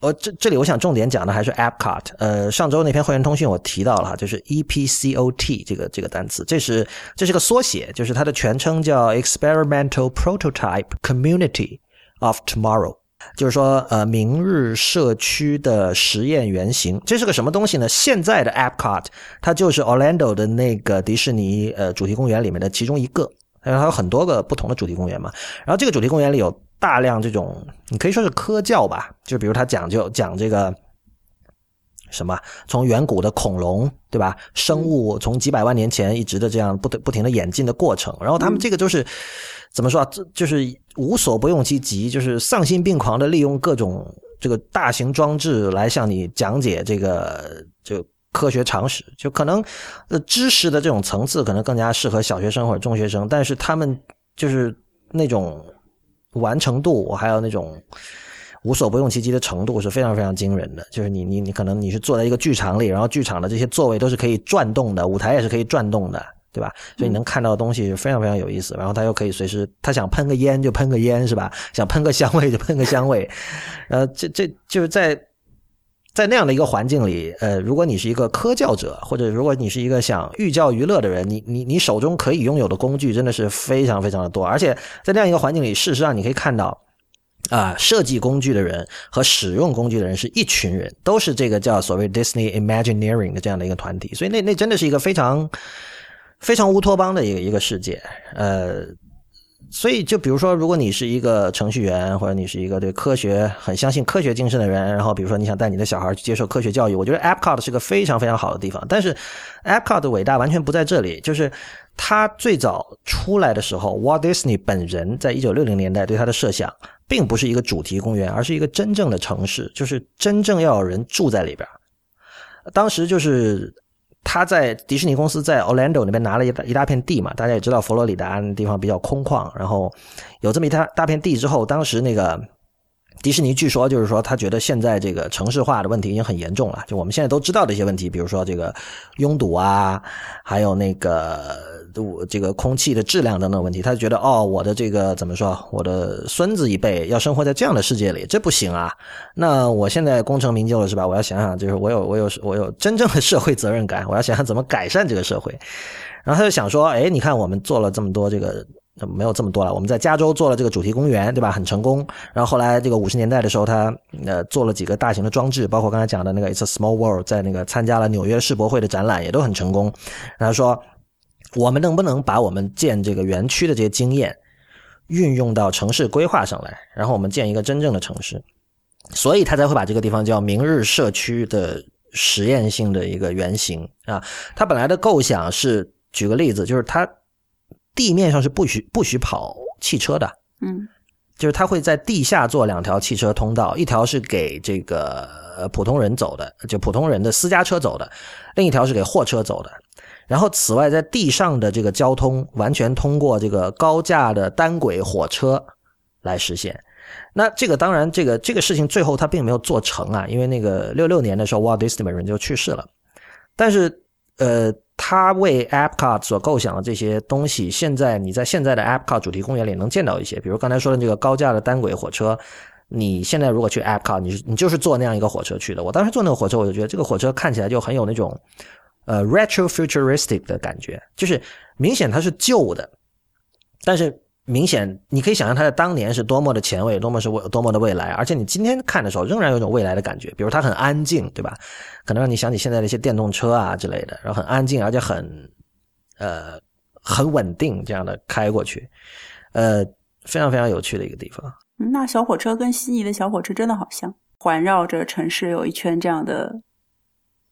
呃，这这里我想重点讲的还是 AppCart。呃，上周那篇会员通讯我提到了，就是 EPCOT 这个这个单词，这是这是个缩写，就是它的全称叫 Experimental Prototype Community of Tomorrow。就是说，呃，明日社区的实验原型，这是个什么东西呢？现在的 AppCart 它就是 Orlando 的那个迪士尼呃主题公园里面的其中一个，因为它有很多个不同的主题公园嘛。然后这个主题公园里有大量这种，你可以说是科教吧，就比如它讲究讲这个什么，从远古的恐龙，对吧？生物从几百万年前一直的这样不不停的演进的过程，然后他们这个就是。怎么说啊？这就是无所不用其极，就是丧心病狂的利用各种这个大型装置来向你讲解这个就科学常识。就可能呃知识的这种层次可能更加适合小学生或者中学生，但是他们就是那种完成度还有那种无所不用其极的程度是非常非常惊人的。就是你你你可能你是坐在一个剧场里，然后剧场的这些座位都是可以转动的，舞台也是可以转动的。对吧？所以你能看到的东西非常非常有意思。然后他又可以随时，他想喷个烟就喷个烟，是吧？想喷个香味就喷个香味。呃，这这就是在在那样的一个环境里，呃，如果你是一个科教者，或者如果你是一个想寓教于乐的人，你你你手中可以拥有的工具真的是非常非常的多。而且在那样一个环境里，事实上你可以看到，啊，设计工具的人和使用工具的人是一群人，都是这个叫所谓 Disney Imagineering 的这样的一个团体。所以那那真的是一个非常。非常乌托邦的一个一个世界，呃，所以就比如说，如果你是一个程序员，或者你是一个对科学很相信科学精神的人，然后比如说你想带你的小孩去接受科学教育，我觉得 AppCart 是个非常非常好的地方。但是 AppCart 的伟大完全不在这里，就是它最早出来的时候，Walt Disney 本人在一九六零年代对它的设想，并不是一个主题公园，而是一个真正的城市，就是真正要有人住在里边。当时就是。他在迪士尼公司在 Orlando 那边拿了一大一大片地嘛，大家也知道佛罗里达那地方比较空旷，然后有这么一大大片地之后，当时那个。迪士尼据说就是说，他觉得现在这个城市化的问题已经很严重了。就我们现在都知道的一些问题，比如说这个拥堵啊，还有那个这个空气的质量等等问题。他就觉得，哦，我的这个怎么说，我的孙子一辈要生活在这样的世界里，这不行啊。那我现在功成名就了，是吧？我要想想，就是我有我有我有真正的社会责任感，我要想想怎么改善这个社会。然后他就想说，哎，你看我们做了这么多这个。没有这么多了。我们在加州做了这个主题公园，对吧？很成功。然后后来这个五十年代的时候，他呃做了几个大型的装置，包括刚才讲的那个 It's a Small World，在那个参加了纽约世博会的展览，也都很成功。然后说，我们能不能把我们建这个园区的这些经验运用到城市规划上来？然后我们建一个真正的城市。所以他才会把这个地方叫明日社区的实验性的一个原型啊。他本来的构想是，举个例子，就是他。地面上是不许不许跑汽车的，嗯，就是他会在地下做两条汽车通道，一条是给这个普通人走的，就普通人的私家车走的；另一条是给货车走的。然后，此外，在地上的这个交通完全通过这个高架的单轨火车来实现。那这个当然，这个这个事情最后他并没有做成啊，因为那个六六年的时候，Walt Disney 人就去世了。但是，呃，他为 Epcot 所构想的这些东西，现在你在现在的 Epcot 主题公园里能见到一些，比如刚才说的这个高架的单轨火车。你现在如果去 Epcot，你你就是坐那样一个火车去的。我当时坐那个火车，我就觉得这个火车看起来就很有那种呃 retro futuristic 的感觉，就是明显它是旧的，但是。明显，你可以想象它在当年是多么的前卫，多么是未多么的未来，而且你今天看的时候仍然有一种未来的感觉。比如它很安静，对吧？可能让你想起现在的一些电动车啊之类的，然后很安静，而且很呃很稳定，这样的开过去，呃，非常非常有趣的一个地方。那小火车跟悉尼的小火车真的好像，环绕着城市有一圈这样的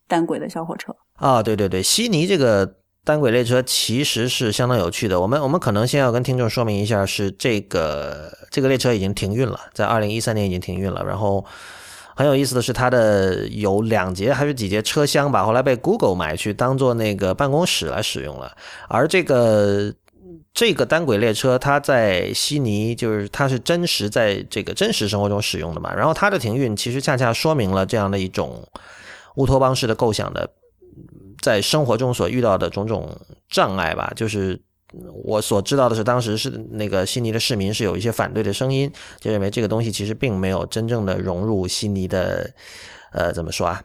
单轨的小火车啊，对对对，悉尼这个。单轨列车其实是相当有趣的。我们我们可能先要跟听众说明一下，是这个这个列车已经停运了，在二零一三年已经停运了。然后很有意思的是，它的有两节还是几节车厢吧，后来被 Google 买去当做那个办公室来使用了。而这个这个单轨列车，它在悉尼就是它是真实在这个真实生活中使用的嘛。然后它的停运其实恰恰说明了这样的一种乌托邦式的构想的。在生活中所遇到的种种障碍吧，就是我所知道的是，当时是那个悉尼的市民是有一些反对的声音，就认为这个东西其实并没有真正的融入悉尼的，呃，怎么说啊？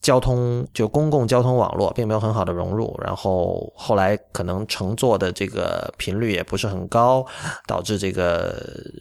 交通就公共交通网络并没有很好的融入，然后后来可能乘坐的这个频率也不是很高，导致这个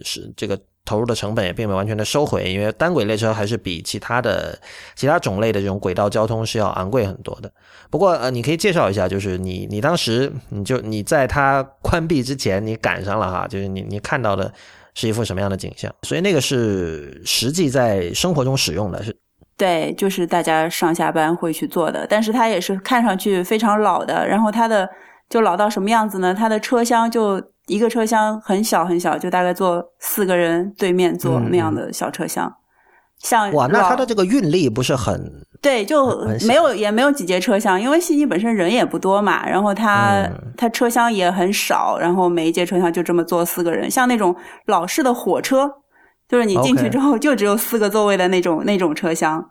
是这个。投入的成本也并没有完全的收回，因为单轨列车还是比其他的其他种类的这种轨道交通是要昂贵很多的。不过呃，你可以介绍一下，就是你你当时你就你在它关闭之前你赶上了哈，就是你你看到的是一幅什么样的景象？所以那个是实际在生活中使用的是？对，就是大家上下班会去做的，但是它也是看上去非常老的，然后它的就老到什么样子呢？它的车厢就。一个车厢很小很小，就大概坐四个人对面坐那样的小车厢，像哇，那它的这个运力不是很对，就没有也没有几节车厢，因为悉尼本身人也不多嘛，然后它它车厢也很少，然后每一节车厢就这么坐四个人，像那种老式的火车，就是你进去之后就只有四个座位的那种那种车厢，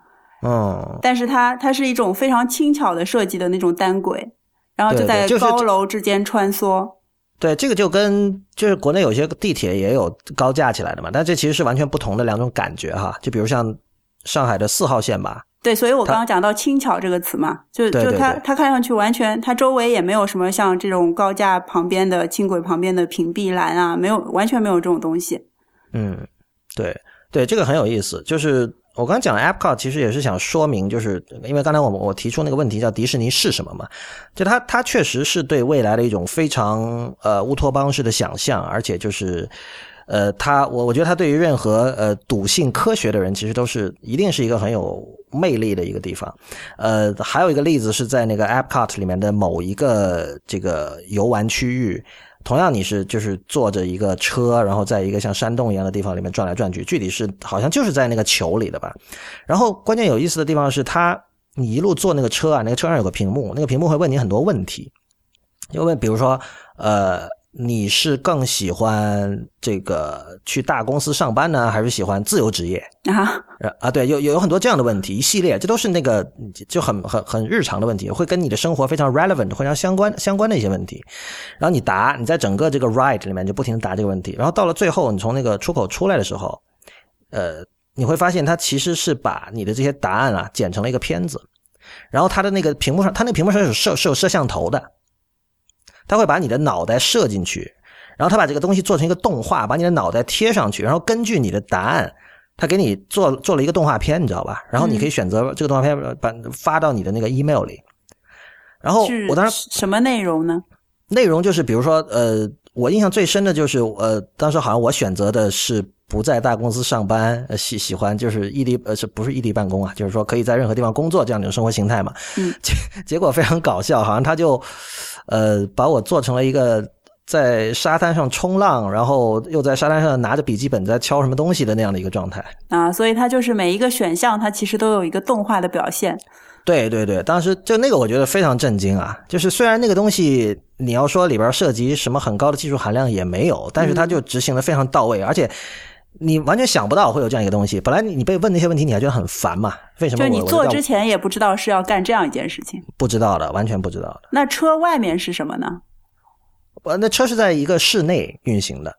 嗯，但是它它是一种非常轻巧的设计的那种单轨，然后就在高楼之间穿梭。对，这个就跟就是国内有些地铁也有高架起来的嘛，但这其实是完全不同的两种感觉哈。就比如像上海的四号线吧。对，所以我刚刚讲到“轻巧”这个词嘛，就就它它看上去完全，它周围也没有什么像这种高架旁边的轻轨旁边的屏蔽栏啊，没有完全没有这种东西。嗯，对对，这个很有意思，就是。我刚讲 Epcot 其实也是想说明，就是因为刚才我我提出那个问题叫迪士尼是什么嘛？就它它确实是对未来的一种非常呃乌托邦式的想象，而且就是呃，它我我觉得它对于任何呃笃信科学的人，其实都是一定是一个很有魅力的一个地方。呃，还有一个例子是在那个 Epcot 里面的某一个这个游玩区域。同样，你是就是坐着一个车，然后在一个像山洞一样的地方里面转来转去，具体是好像就是在那个球里的吧。然后关键有意思的地方是，它你一路坐那个车啊，那个车上有个屏幕，那个屏幕会问你很多问题，就问比如说，呃。你是更喜欢这个去大公司上班呢，还是喜欢自由职业啊？啊，对，有有很多这样的问题，一系列，这都是那个就很很很日常的问题，会跟你的生活非常 relevant，非常相关相关的一些问题。然后你答，你在整个这个 ride 里面就不停的答这个问题，然后到了最后，你从那个出口出来的时候，呃，你会发现它其实是把你的这些答案啊剪成了一个片子，然后它的那个屏幕上，它那屏幕上有摄是有摄像头的。他会把你的脑袋射进去，然后他把这个东西做成一个动画，把你的脑袋贴上去，然后根据你的答案，他给你做做了一个动画片，你知道吧？然后你可以选择这个动画片把发到你的那个 email 里。然后我当时什么内容呢？内容就是比如说，呃，我印象最深的就是，呃，当时好像我选择的是不在大公司上班，喜喜欢就是异地，呃，是不是异地办公啊？就是说可以在任何地方工作这样一种生活形态嘛。嗯。结结果非常搞笑，好像他就。呃，把我做成了一个在沙滩上冲浪，然后又在沙滩上拿着笔记本在敲什么东西的那样的一个状态啊，所以它就是每一个选项，它其实都有一个动画的表现。对对对，当时就那个我觉得非常震惊啊！就是虽然那个东西你要说里边涉及什么很高的技术含量也没有，但是它就执行的非常到位，而且你完全想不到会有这样一个东西。本来你你被问那些问题，你还觉得很烦嘛？为什么就你做之前也不知道是要干这样一件事情。不知道的，完全不知道的。那车外面是什么呢？呃，那车是在一个室内运行的。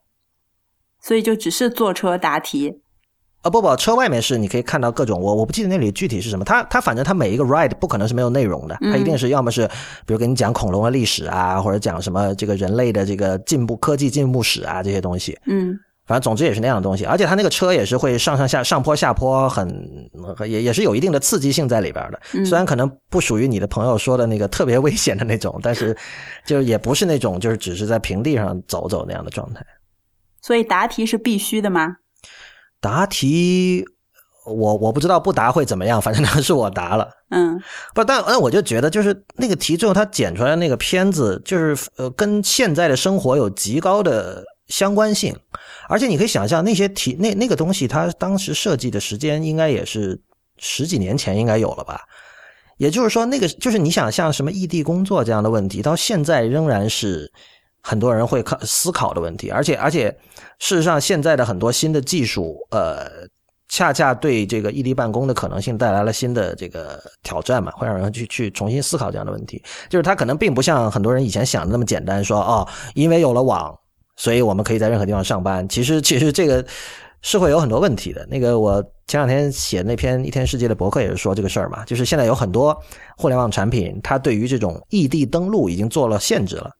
所以就只是坐车答题。啊不不，车外面是你可以看到各种我我不记得那里具体是什么，它它反正它每一个 ride 不可能是没有内容的，它一定是要么是比如给你讲恐龙的历史啊，或者讲什么这个人类的这个进步科技进步史啊这些东西，嗯反正总之也是那样的东西，而且它那个车也是会上上下上坡下坡很，也也是有一定的刺激性在里边的。虽然可能不属于你的朋友说的那个特别危险的那种，但是 就也不是那种就是只是在平地上走走那样的状态。所以答题是必须的吗？答题，我我不知道不答会怎么样，反正那是我答了。嗯不，但但我就觉得，就是那个题最后，他剪出来的那个片子，就是呃，跟现在的生活有极高的相关性，而且你可以想象，那些题那那个东西，它当时设计的时间应该也是十几年前应该有了吧？也就是说，那个就是你想像什么异地工作这样的问题，到现在仍然是很多人会考思考的问题，而且而且事实上，现在的很多新的技术，呃，恰恰对这个异地办公的可能性带来了新的这个挑战嘛，会让人去去重新思考这样的问题。就是它可能并不像很多人以前想的那么简单，说哦，因为有了网，所以我们可以在任何地方上班。其实其实这个是会有很多问题的。那个我前两天写那篇一天世界的博客也是说这个事儿嘛，就是现在有很多互联网产品，它对于这种异地登录已经做了限制了。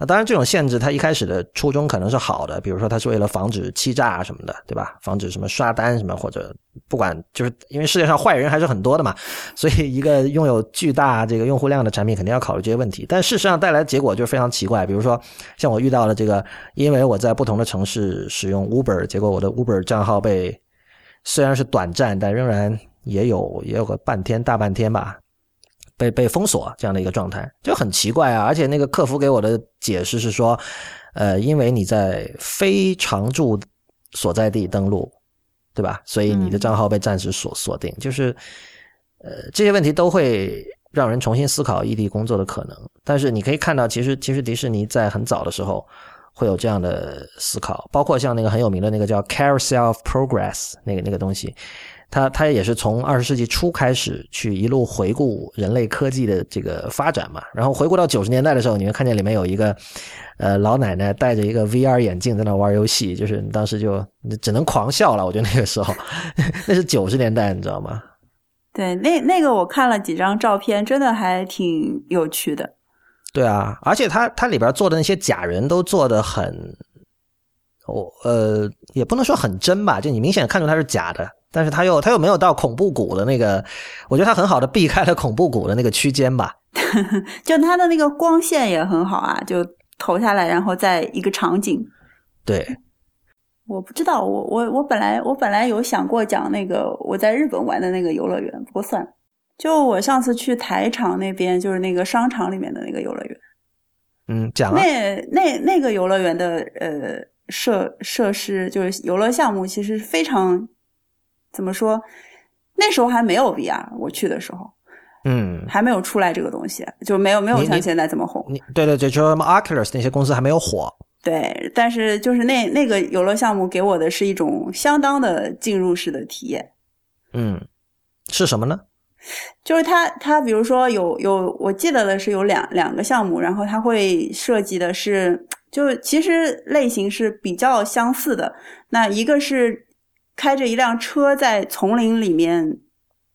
那当然，这种限制它一开始的初衷可能是好的，比如说它是为了防止欺诈什么的，对吧？防止什么刷单什么，或者不管，就是因为世界上坏人还是很多的嘛，所以一个拥有巨大这个用户量的产品肯定要考虑这些问题。但事实上带来的结果就非常奇怪，比如说像我遇到了这个，因为我在不同的城市使用 Uber，结果我的 Uber 账号被虽然是短暂，但仍然也有也有个半天大半天吧。被被封锁这样的一个状态，就很奇怪啊！而且那个客服给我的解释是说，呃，因为你在非常住所在地登录，对吧？所以你的账号被暂时锁锁定。就是，呃，这些问题都会让人重新思考异地工作的可能。但是你可以看到，其实其实迪士尼在很早的时候会有这样的思考，包括像那个很有名的那个叫 Carousel of Progress 那个那个东西。他他也是从二十世纪初开始去一路回顾人类科技的这个发展嘛，然后回顾到九十年代的时候，你会看见里面有一个呃老奶奶戴着一个 VR 眼镜在那玩游戏，就是当时就只能狂笑了。我觉得那个时候 那是九十年代，你知道吗？对，那那个我看了几张照片，真的还挺有趣的。对啊，而且他他里边做的那些假人都做的很，我呃也不能说很真吧，就你明显看出他是假的。但是他又他又没有到恐怖谷的那个，我觉得他很好的避开了恐怖谷的那个区间吧。就他的那个光线也很好啊，就投下来，然后在一个场景。对，我不知道，我我我本来我本来有想过讲那个我在日本玩的那个游乐园，不过算了。就我上次去台场那边，就是那个商场里面的那个游乐园。嗯，讲啊。那那那个游乐园的呃设设施，就是游乐项目，其实非常。怎么说？那时候还没有 VR，我去的时候，嗯，还没有出来这个东西，就没有没有像现在这么红。你对对对，就什么 Oculus 那些公司还没有火。对，但是就是那那个游乐项目给我的是一种相当的进入式的体验。嗯，是什么呢？就是它它比如说有有，我记得的是有两两个项目，然后它会设计的是，就其实类型是比较相似的。那一个是。开着一辆车在丛林里面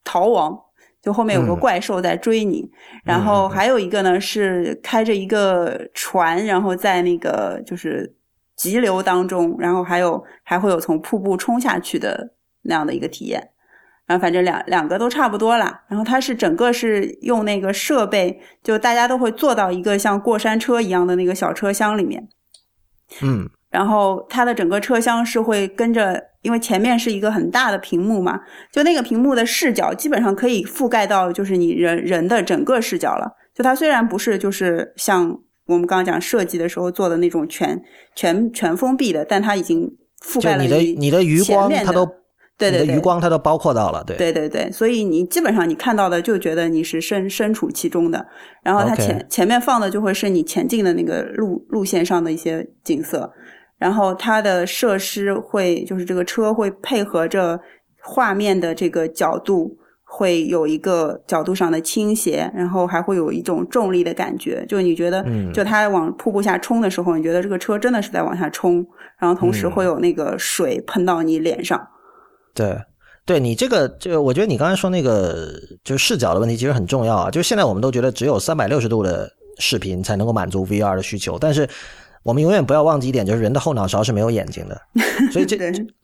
逃亡，就后面有个怪兽在追你。然后还有一个呢是开着一个船，然后在那个就是急流当中，然后还有还会有从瀑布冲下去的那样的一个体验。然后反正两两个都差不多啦。然后它是整个是用那个设备，就大家都会坐到一个像过山车一样的那个小车厢里面。嗯。然后它的整个车厢是会跟着，因为前面是一个很大的屏幕嘛，就那个屏幕的视角基本上可以覆盖到就是你人人的整个视角了。就它虽然不是就是像我们刚刚讲设计的时候做的那种全全全封闭的，但它已经覆盖了你的你的余光，它都对对对，余光它都包括到了，对对对对，所以你基本上你看到的就觉得你是身身处其中的，然后它前前面放的就会是你前进的那个路路线上的一些景色。然后它的设施会就是这个车会配合着画面的这个角度。会有一个角度上的倾斜，然后还会有一种重力的感觉。就你觉得，就它往瀑布下冲的时候，你觉得这个车真的是在往下冲，然后同时会有那个水喷到你脸上。对，对你这个，这个我觉得你刚才说那个，就是视角的问题，其实很重要啊。就是现在我们都觉得只有三百六十度的视频才能够满足 VR 的需求，但是。我们永远不要忘记一点，就是人的后脑勺是没有眼睛的，所以这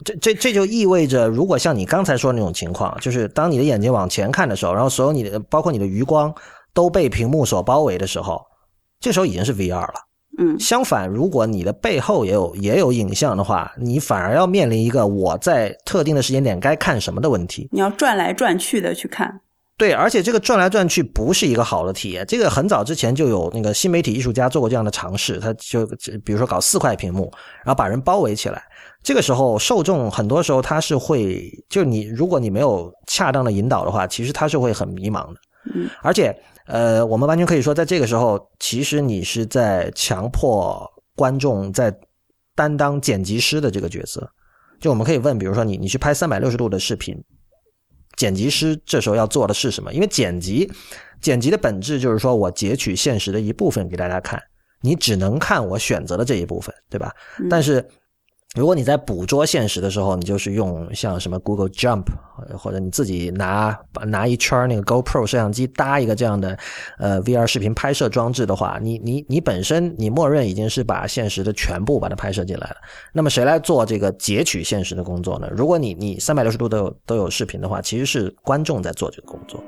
这这这就意味着，如果像你刚才说的那种情况，就是当你的眼睛往前看的时候，然后所有你的包括你的余光都被屏幕所包围的时候，这时候已经是 VR 了。嗯，相反，如果你的背后也有也有影像的话，你反而要面临一个我在特定的时间点该看什么的问题。你要转来转去的去看。对，而且这个转来转去不是一个好的体验。这个很早之前就有那个新媒体艺术家做过这样的尝试，他就比如说搞四块屏幕，然后把人包围起来。这个时候受众很多时候他是会，就你如果你没有恰当的引导的话，其实他是会很迷茫的。嗯，而且呃，我们完全可以说，在这个时候，其实你是在强迫观众在担当剪辑师的这个角色。就我们可以问，比如说你你去拍三百六十度的视频。剪辑师这时候要做的是什么？因为剪辑，剪辑的本质就是说我截取现实的一部分给大家看，你只能看我选择的这一部分，对吧？但是。如果你在捕捉现实的时候，你就是用像什么 Google Jump，或者你自己拿拿一圈那个 GoPro 摄像机搭一个这样的呃 VR 视频拍摄装置的话，你你你本身你默认已经是把现实的全部把它拍摄进来了。那么谁来做这个截取现实的工作呢？如果你你三百六十度都有都有视频的话，其实是观众在做这个工作。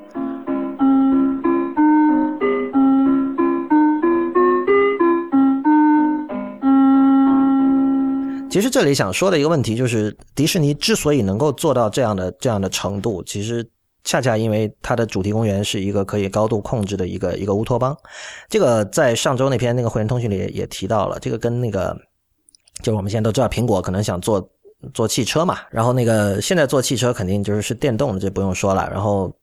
其实这里想说的一个问题就是，迪士尼之所以能够做到这样的这样的程度，其实恰恰因为它的主题公园是一个可以高度控制的一个一个乌托邦。这个在上周那篇那个会员通讯里也提到了，这个跟那个就是我们现在都知道，苹果可能想做做汽车嘛，然后那个现在做汽车肯定就是是电动的，这不用说了。然后，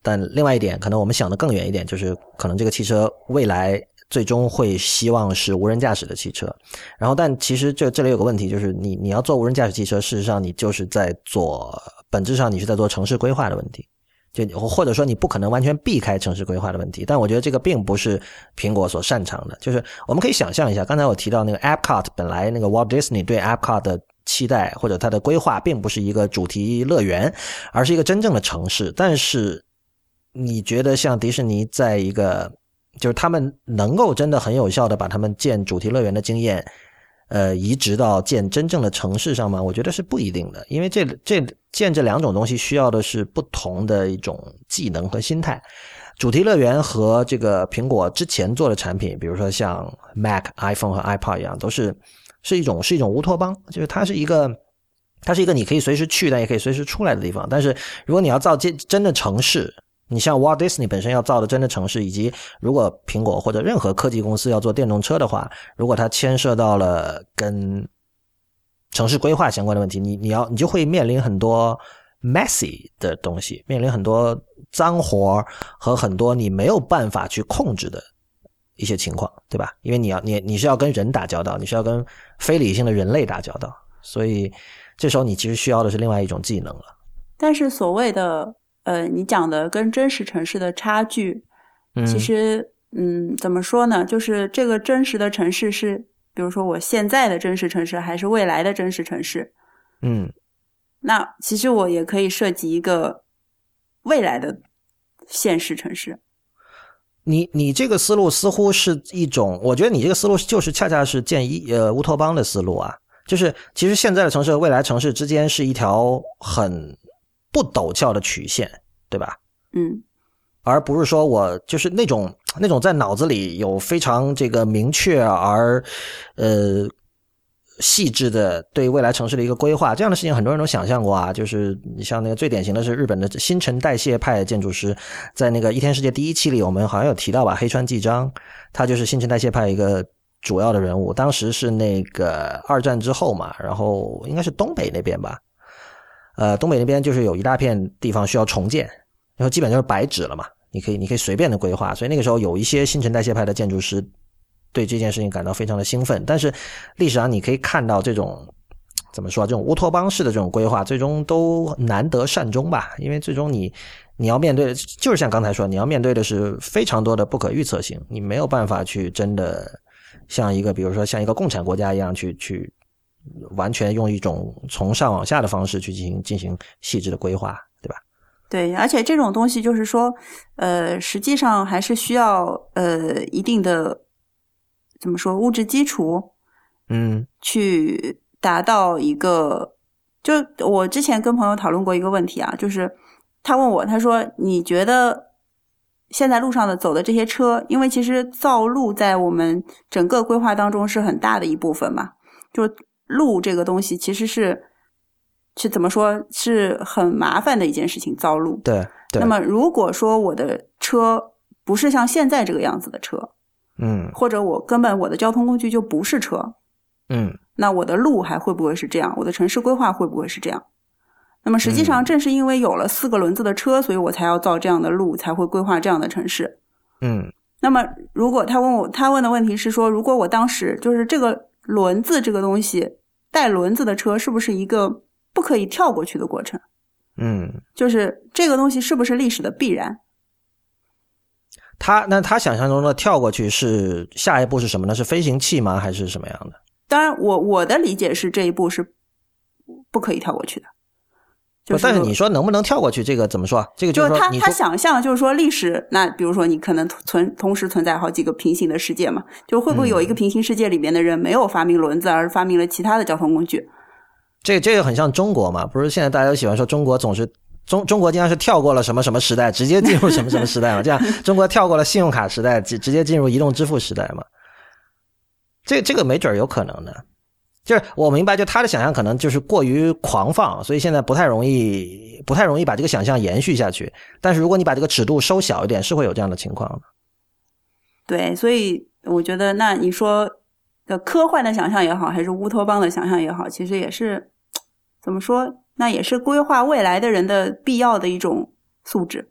但另外一点，可能我们想的更远一点，就是可能这个汽车未来。最终会希望是无人驾驶的汽车，然后但其实这这里有个问题，就是你你要做无人驾驶汽车，事实上你就是在做本质上你是在做城市规划的问题，就或者说你不可能完全避开城市规划的问题。但我觉得这个并不是苹果所擅长的，就是我们可以想象一下，刚才我提到那个 Epcot，本来那个 Walt Disney 对 Epcot 的期待或者它的规划，并不是一个主题乐园，而是一个真正的城市。但是你觉得像迪士尼在一个就是他们能够真的很有效的把他们建主题乐园的经验，呃，移植到建真正的城市上吗？我觉得是不一定的，因为这这建这两种东西需要的是不同的一种技能和心态。主题乐园和这个苹果之前做的产品，比如说像 Mac、iPhone 和 iPod 一样，都是是一种是一种乌托邦，就是它是一个它是一个你可以随时去但也可以随时出来的地方。但是如果你要造建真的城市，你像 Walt Disney 本身要造的真的城市，以及如果苹果或者任何科技公司要做电动车的话，如果它牵涉到了跟城市规划相关的问题，你你要你就会面临很多 messy 的东西，面临很多脏活和很多你没有办法去控制的一些情况，对吧？因为你要你你是要跟人打交道，你是要跟非理性的人类打交道，所以这时候你其实需要的是另外一种技能了。但是所谓的。呃，你讲的跟真实城市的差距，其实，嗯，怎么说呢？就是这个真实的城市是，比如说我现在的真实城市，还是未来的真实城市？嗯，那其实我也可以设计一个未来的现实城市。你你这个思路似乎是一种，我觉得你这个思路就是恰恰是建一呃乌托邦的思路啊，就是其实现在的城市和未来城市之间是一条很。不陡峭的曲线，对吧？嗯，而不是说我就是那种 那种在脑子里有非常这个明确而呃细致的对未来城市的一个规划，这样的事情很多人都想象过啊。就是你像那个最典型的是日本的新陈代谢派建筑师，在那个《一天世界》第一期里，我们好像有提到吧？黑川纪章，他就是新陈代谢派一个主要的人物。当时是那个二战之后嘛，然后应该是东北那边吧。呃，东北那边就是有一大片地方需要重建，然后基本就是白纸了嘛，你可以你可以随便的规划。所以那个时候有一些新陈代谢派的建筑师对这件事情感到非常的兴奋。但是历史上你可以看到这种怎么说，这种乌托邦式的这种规划，最终都难得善终吧？因为最终你你要面对的，就是像刚才说，你要面对的是非常多的不可预测性，你没有办法去真的像一个比如说像一个共产国家一样去去完全用一种从上往下的方式去进行进行细致的规划，对吧？对，而且这种东西就是说，呃，实际上还是需要呃一定的怎么说物质基础，嗯去达到一个。就我之前跟朋友讨论过一个问题啊，就是他问我，他说你觉得现在路上的走的这些车，因为其实造路在我们整个规划当中是很大的一部分嘛，就路这个东西其实是。是怎么说？是很麻烦的一件事情，造路。对对。那么，如果说我的车不是像现在这个样子的车，嗯，或者我根本我的交通工具就不是车，嗯，那我的路还会不会是这样？我的城市规划会不会是这样？那么，实际上正是因为有了四个轮子的车，所以我才要造这样的路，才会规划这样的城市。嗯。那么，如果他问我，他问的问题是说，如果我当时就是这个轮子这个东西带轮子的车，是不是一个？不可以跳过去的过程，嗯，就是这个东西是不是历史的必然？他那他想象中的跳过去是下一步是什么呢？是飞行器吗？还是什么样的？当然，我我的理解是这一步是不可以跳过去的。就但是你说能不能跳过去？这个怎么说？这个就他他想象就是说历史，那比如说你可能存同时存在好几个平行的世界嘛，就会不会有一个平行世界里面的人没有发明轮子，而发明了其他的交通工具？这这个很像中国嘛？不是现在大家都喜欢说中国总是中中国经常是跳过了什么什么时代，直接进入什么什么时代嘛？这样 中国跳过了信用卡时代，直直接进入移动支付时代嘛？这这个没准有可能的，就是我明白，就他的想象可能就是过于狂放，所以现在不太容易不太容易把这个想象延续下去。但是如果你把这个尺度收小一点，是会有这样的情况的。对，所以我觉得，那你说的科幻的想象也好，还是乌托邦的想象也好，其实也是。怎么说？那也是规划未来的人的必要的一种素质。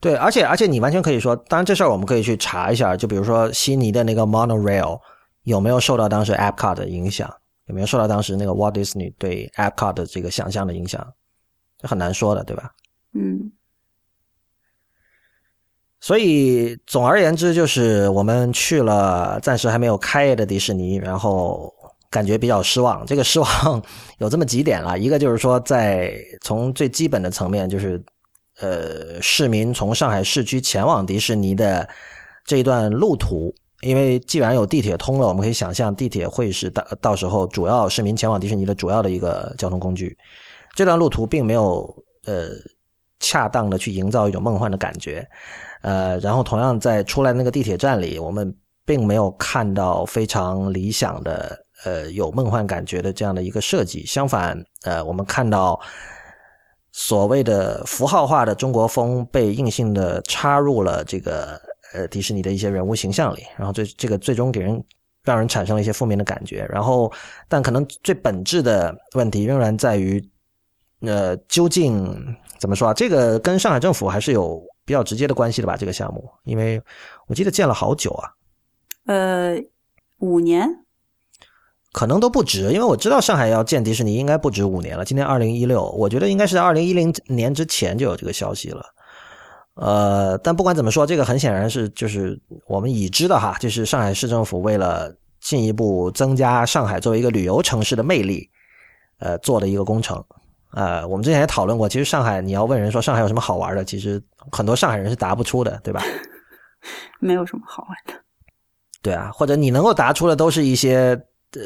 对，而且而且你完全可以说，当然这事儿我们可以去查一下。就比如说悉尼的那个 monorail 有没有受到当时 a p c o t 的影响？有没有受到当时那个 Walt Disney 对 Epcot 的这个想象的影响？这很难说的，对吧？嗯。所以总而言之，就是我们去了暂时还没有开业的迪士尼，然后。感觉比较失望，这个失望 有这么几点了，一个就是说，在从最基本的层面，就是呃，市民从上海市区前往迪士尼的这一段路途，因为既然有地铁通了，我们可以想象地铁会是到到时候主要市民前往迪士尼的主要的一个交通工具。这段路途并没有呃恰当的去营造一种梦幻的感觉，呃，然后同样在出来那个地铁站里，我们并没有看到非常理想的。呃，有梦幻感觉的这样的一个设计。相反，呃，我们看到所谓的符号化的中国风被硬性的插入了这个呃迪士尼的一些人物形象里，然后最这个最终给人让人产生了一些负面的感觉。然后，但可能最本质的问题仍然在于，呃，究竟怎么说啊？这个跟上海政府还是有比较直接的关系的吧？这个项目，因为我记得建了好久啊，呃，五年。可能都不止，因为我知道上海要建迪士尼应该不止五年了。今年二零一六，我觉得应该是在二零一零年之前就有这个消息了。呃，但不管怎么说，这个很显然是就是我们已知的哈，就是上海市政府为了进一步增加上海作为一个旅游城市的魅力，呃，做的一个工程。呃，我们之前也讨论过，其实上海你要问人说上海有什么好玩的，其实很多上海人是答不出的，对吧？没有什么好玩的。对啊，或者你能够答出的都是一些。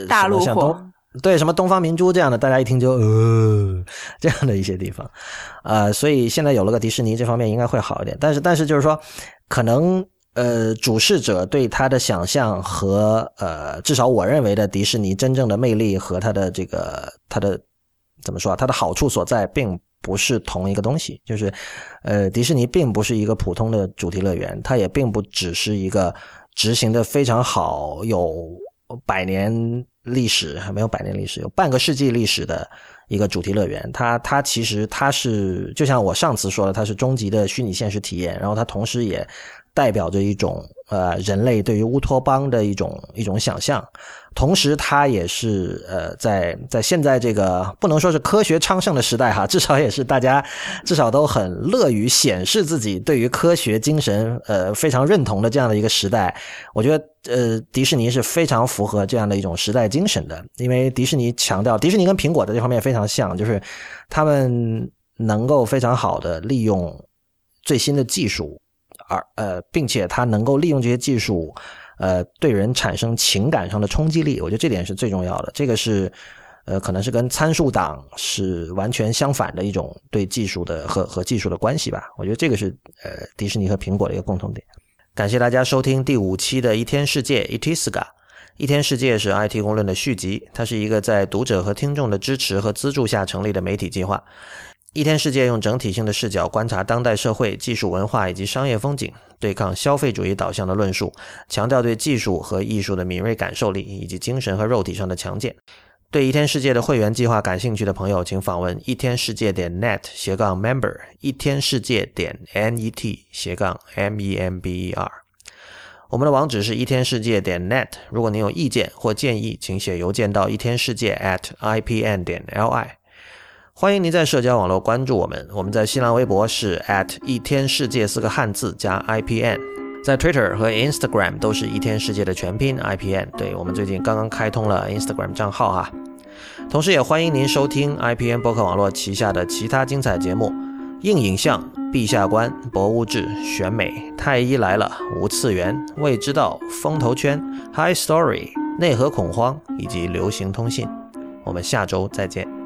大陆货，对什么东方明珠这样的，大家一听就呃这样的一些地方，呃，所以现在有了个迪士尼，这方面应该会好一点。但是，但是就是说，可能呃，主事者对他的想象和呃，至少我认为的迪士尼真正的魅力和它的这个它的怎么说啊，它的好处所在，并不是同一个东西。就是呃，迪士尼并不是一个普通的主题乐园，它也并不只是一个执行的非常好有。百年历史还没有百年历史，有半个世纪历史的一个主题乐园。它它其实它是就像我上次说的，它是终极的虚拟现实体验。然后它同时也代表着一种呃人类对于乌托邦的一种一种想象。同时，它也是呃，在在现在这个不能说是科学昌盛的时代哈，至少也是大家至少都很乐于显示自己对于科学精神呃非常认同的这样的一个时代。我觉得呃，迪士尼是非常符合这样的一种时代精神的，因为迪士尼强调，迪士尼跟苹果在这方面非常像，就是他们能够非常好的利用最新的技术，而呃，并且它能够利用这些技术。呃，对人产生情感上的冲击力，我觉得这点是最重要的。这个是，呃，可能是跟参数党是完全相反的一种对技术的和和技术的关系吧。我觉得这个是呃，迪士尼和苹果的一个共同点。感谢大家收听第五期的一天世界 Itiska。一天世界是 IT 公论的续集，它是一个在读者和听众的支持和资助下成立的媒体计划。一天世界用整体性的视角观察当代社会、技术文化以及商业风景，对抗消费主义导向的论述，强调对技术和艺术的敏锐感受力以及精神和肉体上的强健。对一天世界的会员计划感兴趣的朋友，请访问一天世界点 net 斜杠 member，一天世界点 net 斜杠 member。我们的网址是一天世界点 net。如果您有意见或建议，请写邮件到一天世界 at ipn 点 li。欢迎您在社交网络关注我们，我们在新浪微博是 at 一天世界四个汉字加 IPN，在 Twitter 和 Instagram 都是一天世界的全拼 IPN。对我们最近刚刚开通了 Instagram 账号哈，同时也欢迎您收听 IPN 博客网络旗下的其他精彩节目：硬影像、陛下观、博物志、选美、太医来了、无次元、未知道、风投圈、High Story、内核恐慌以及流行通信。我们下周再见。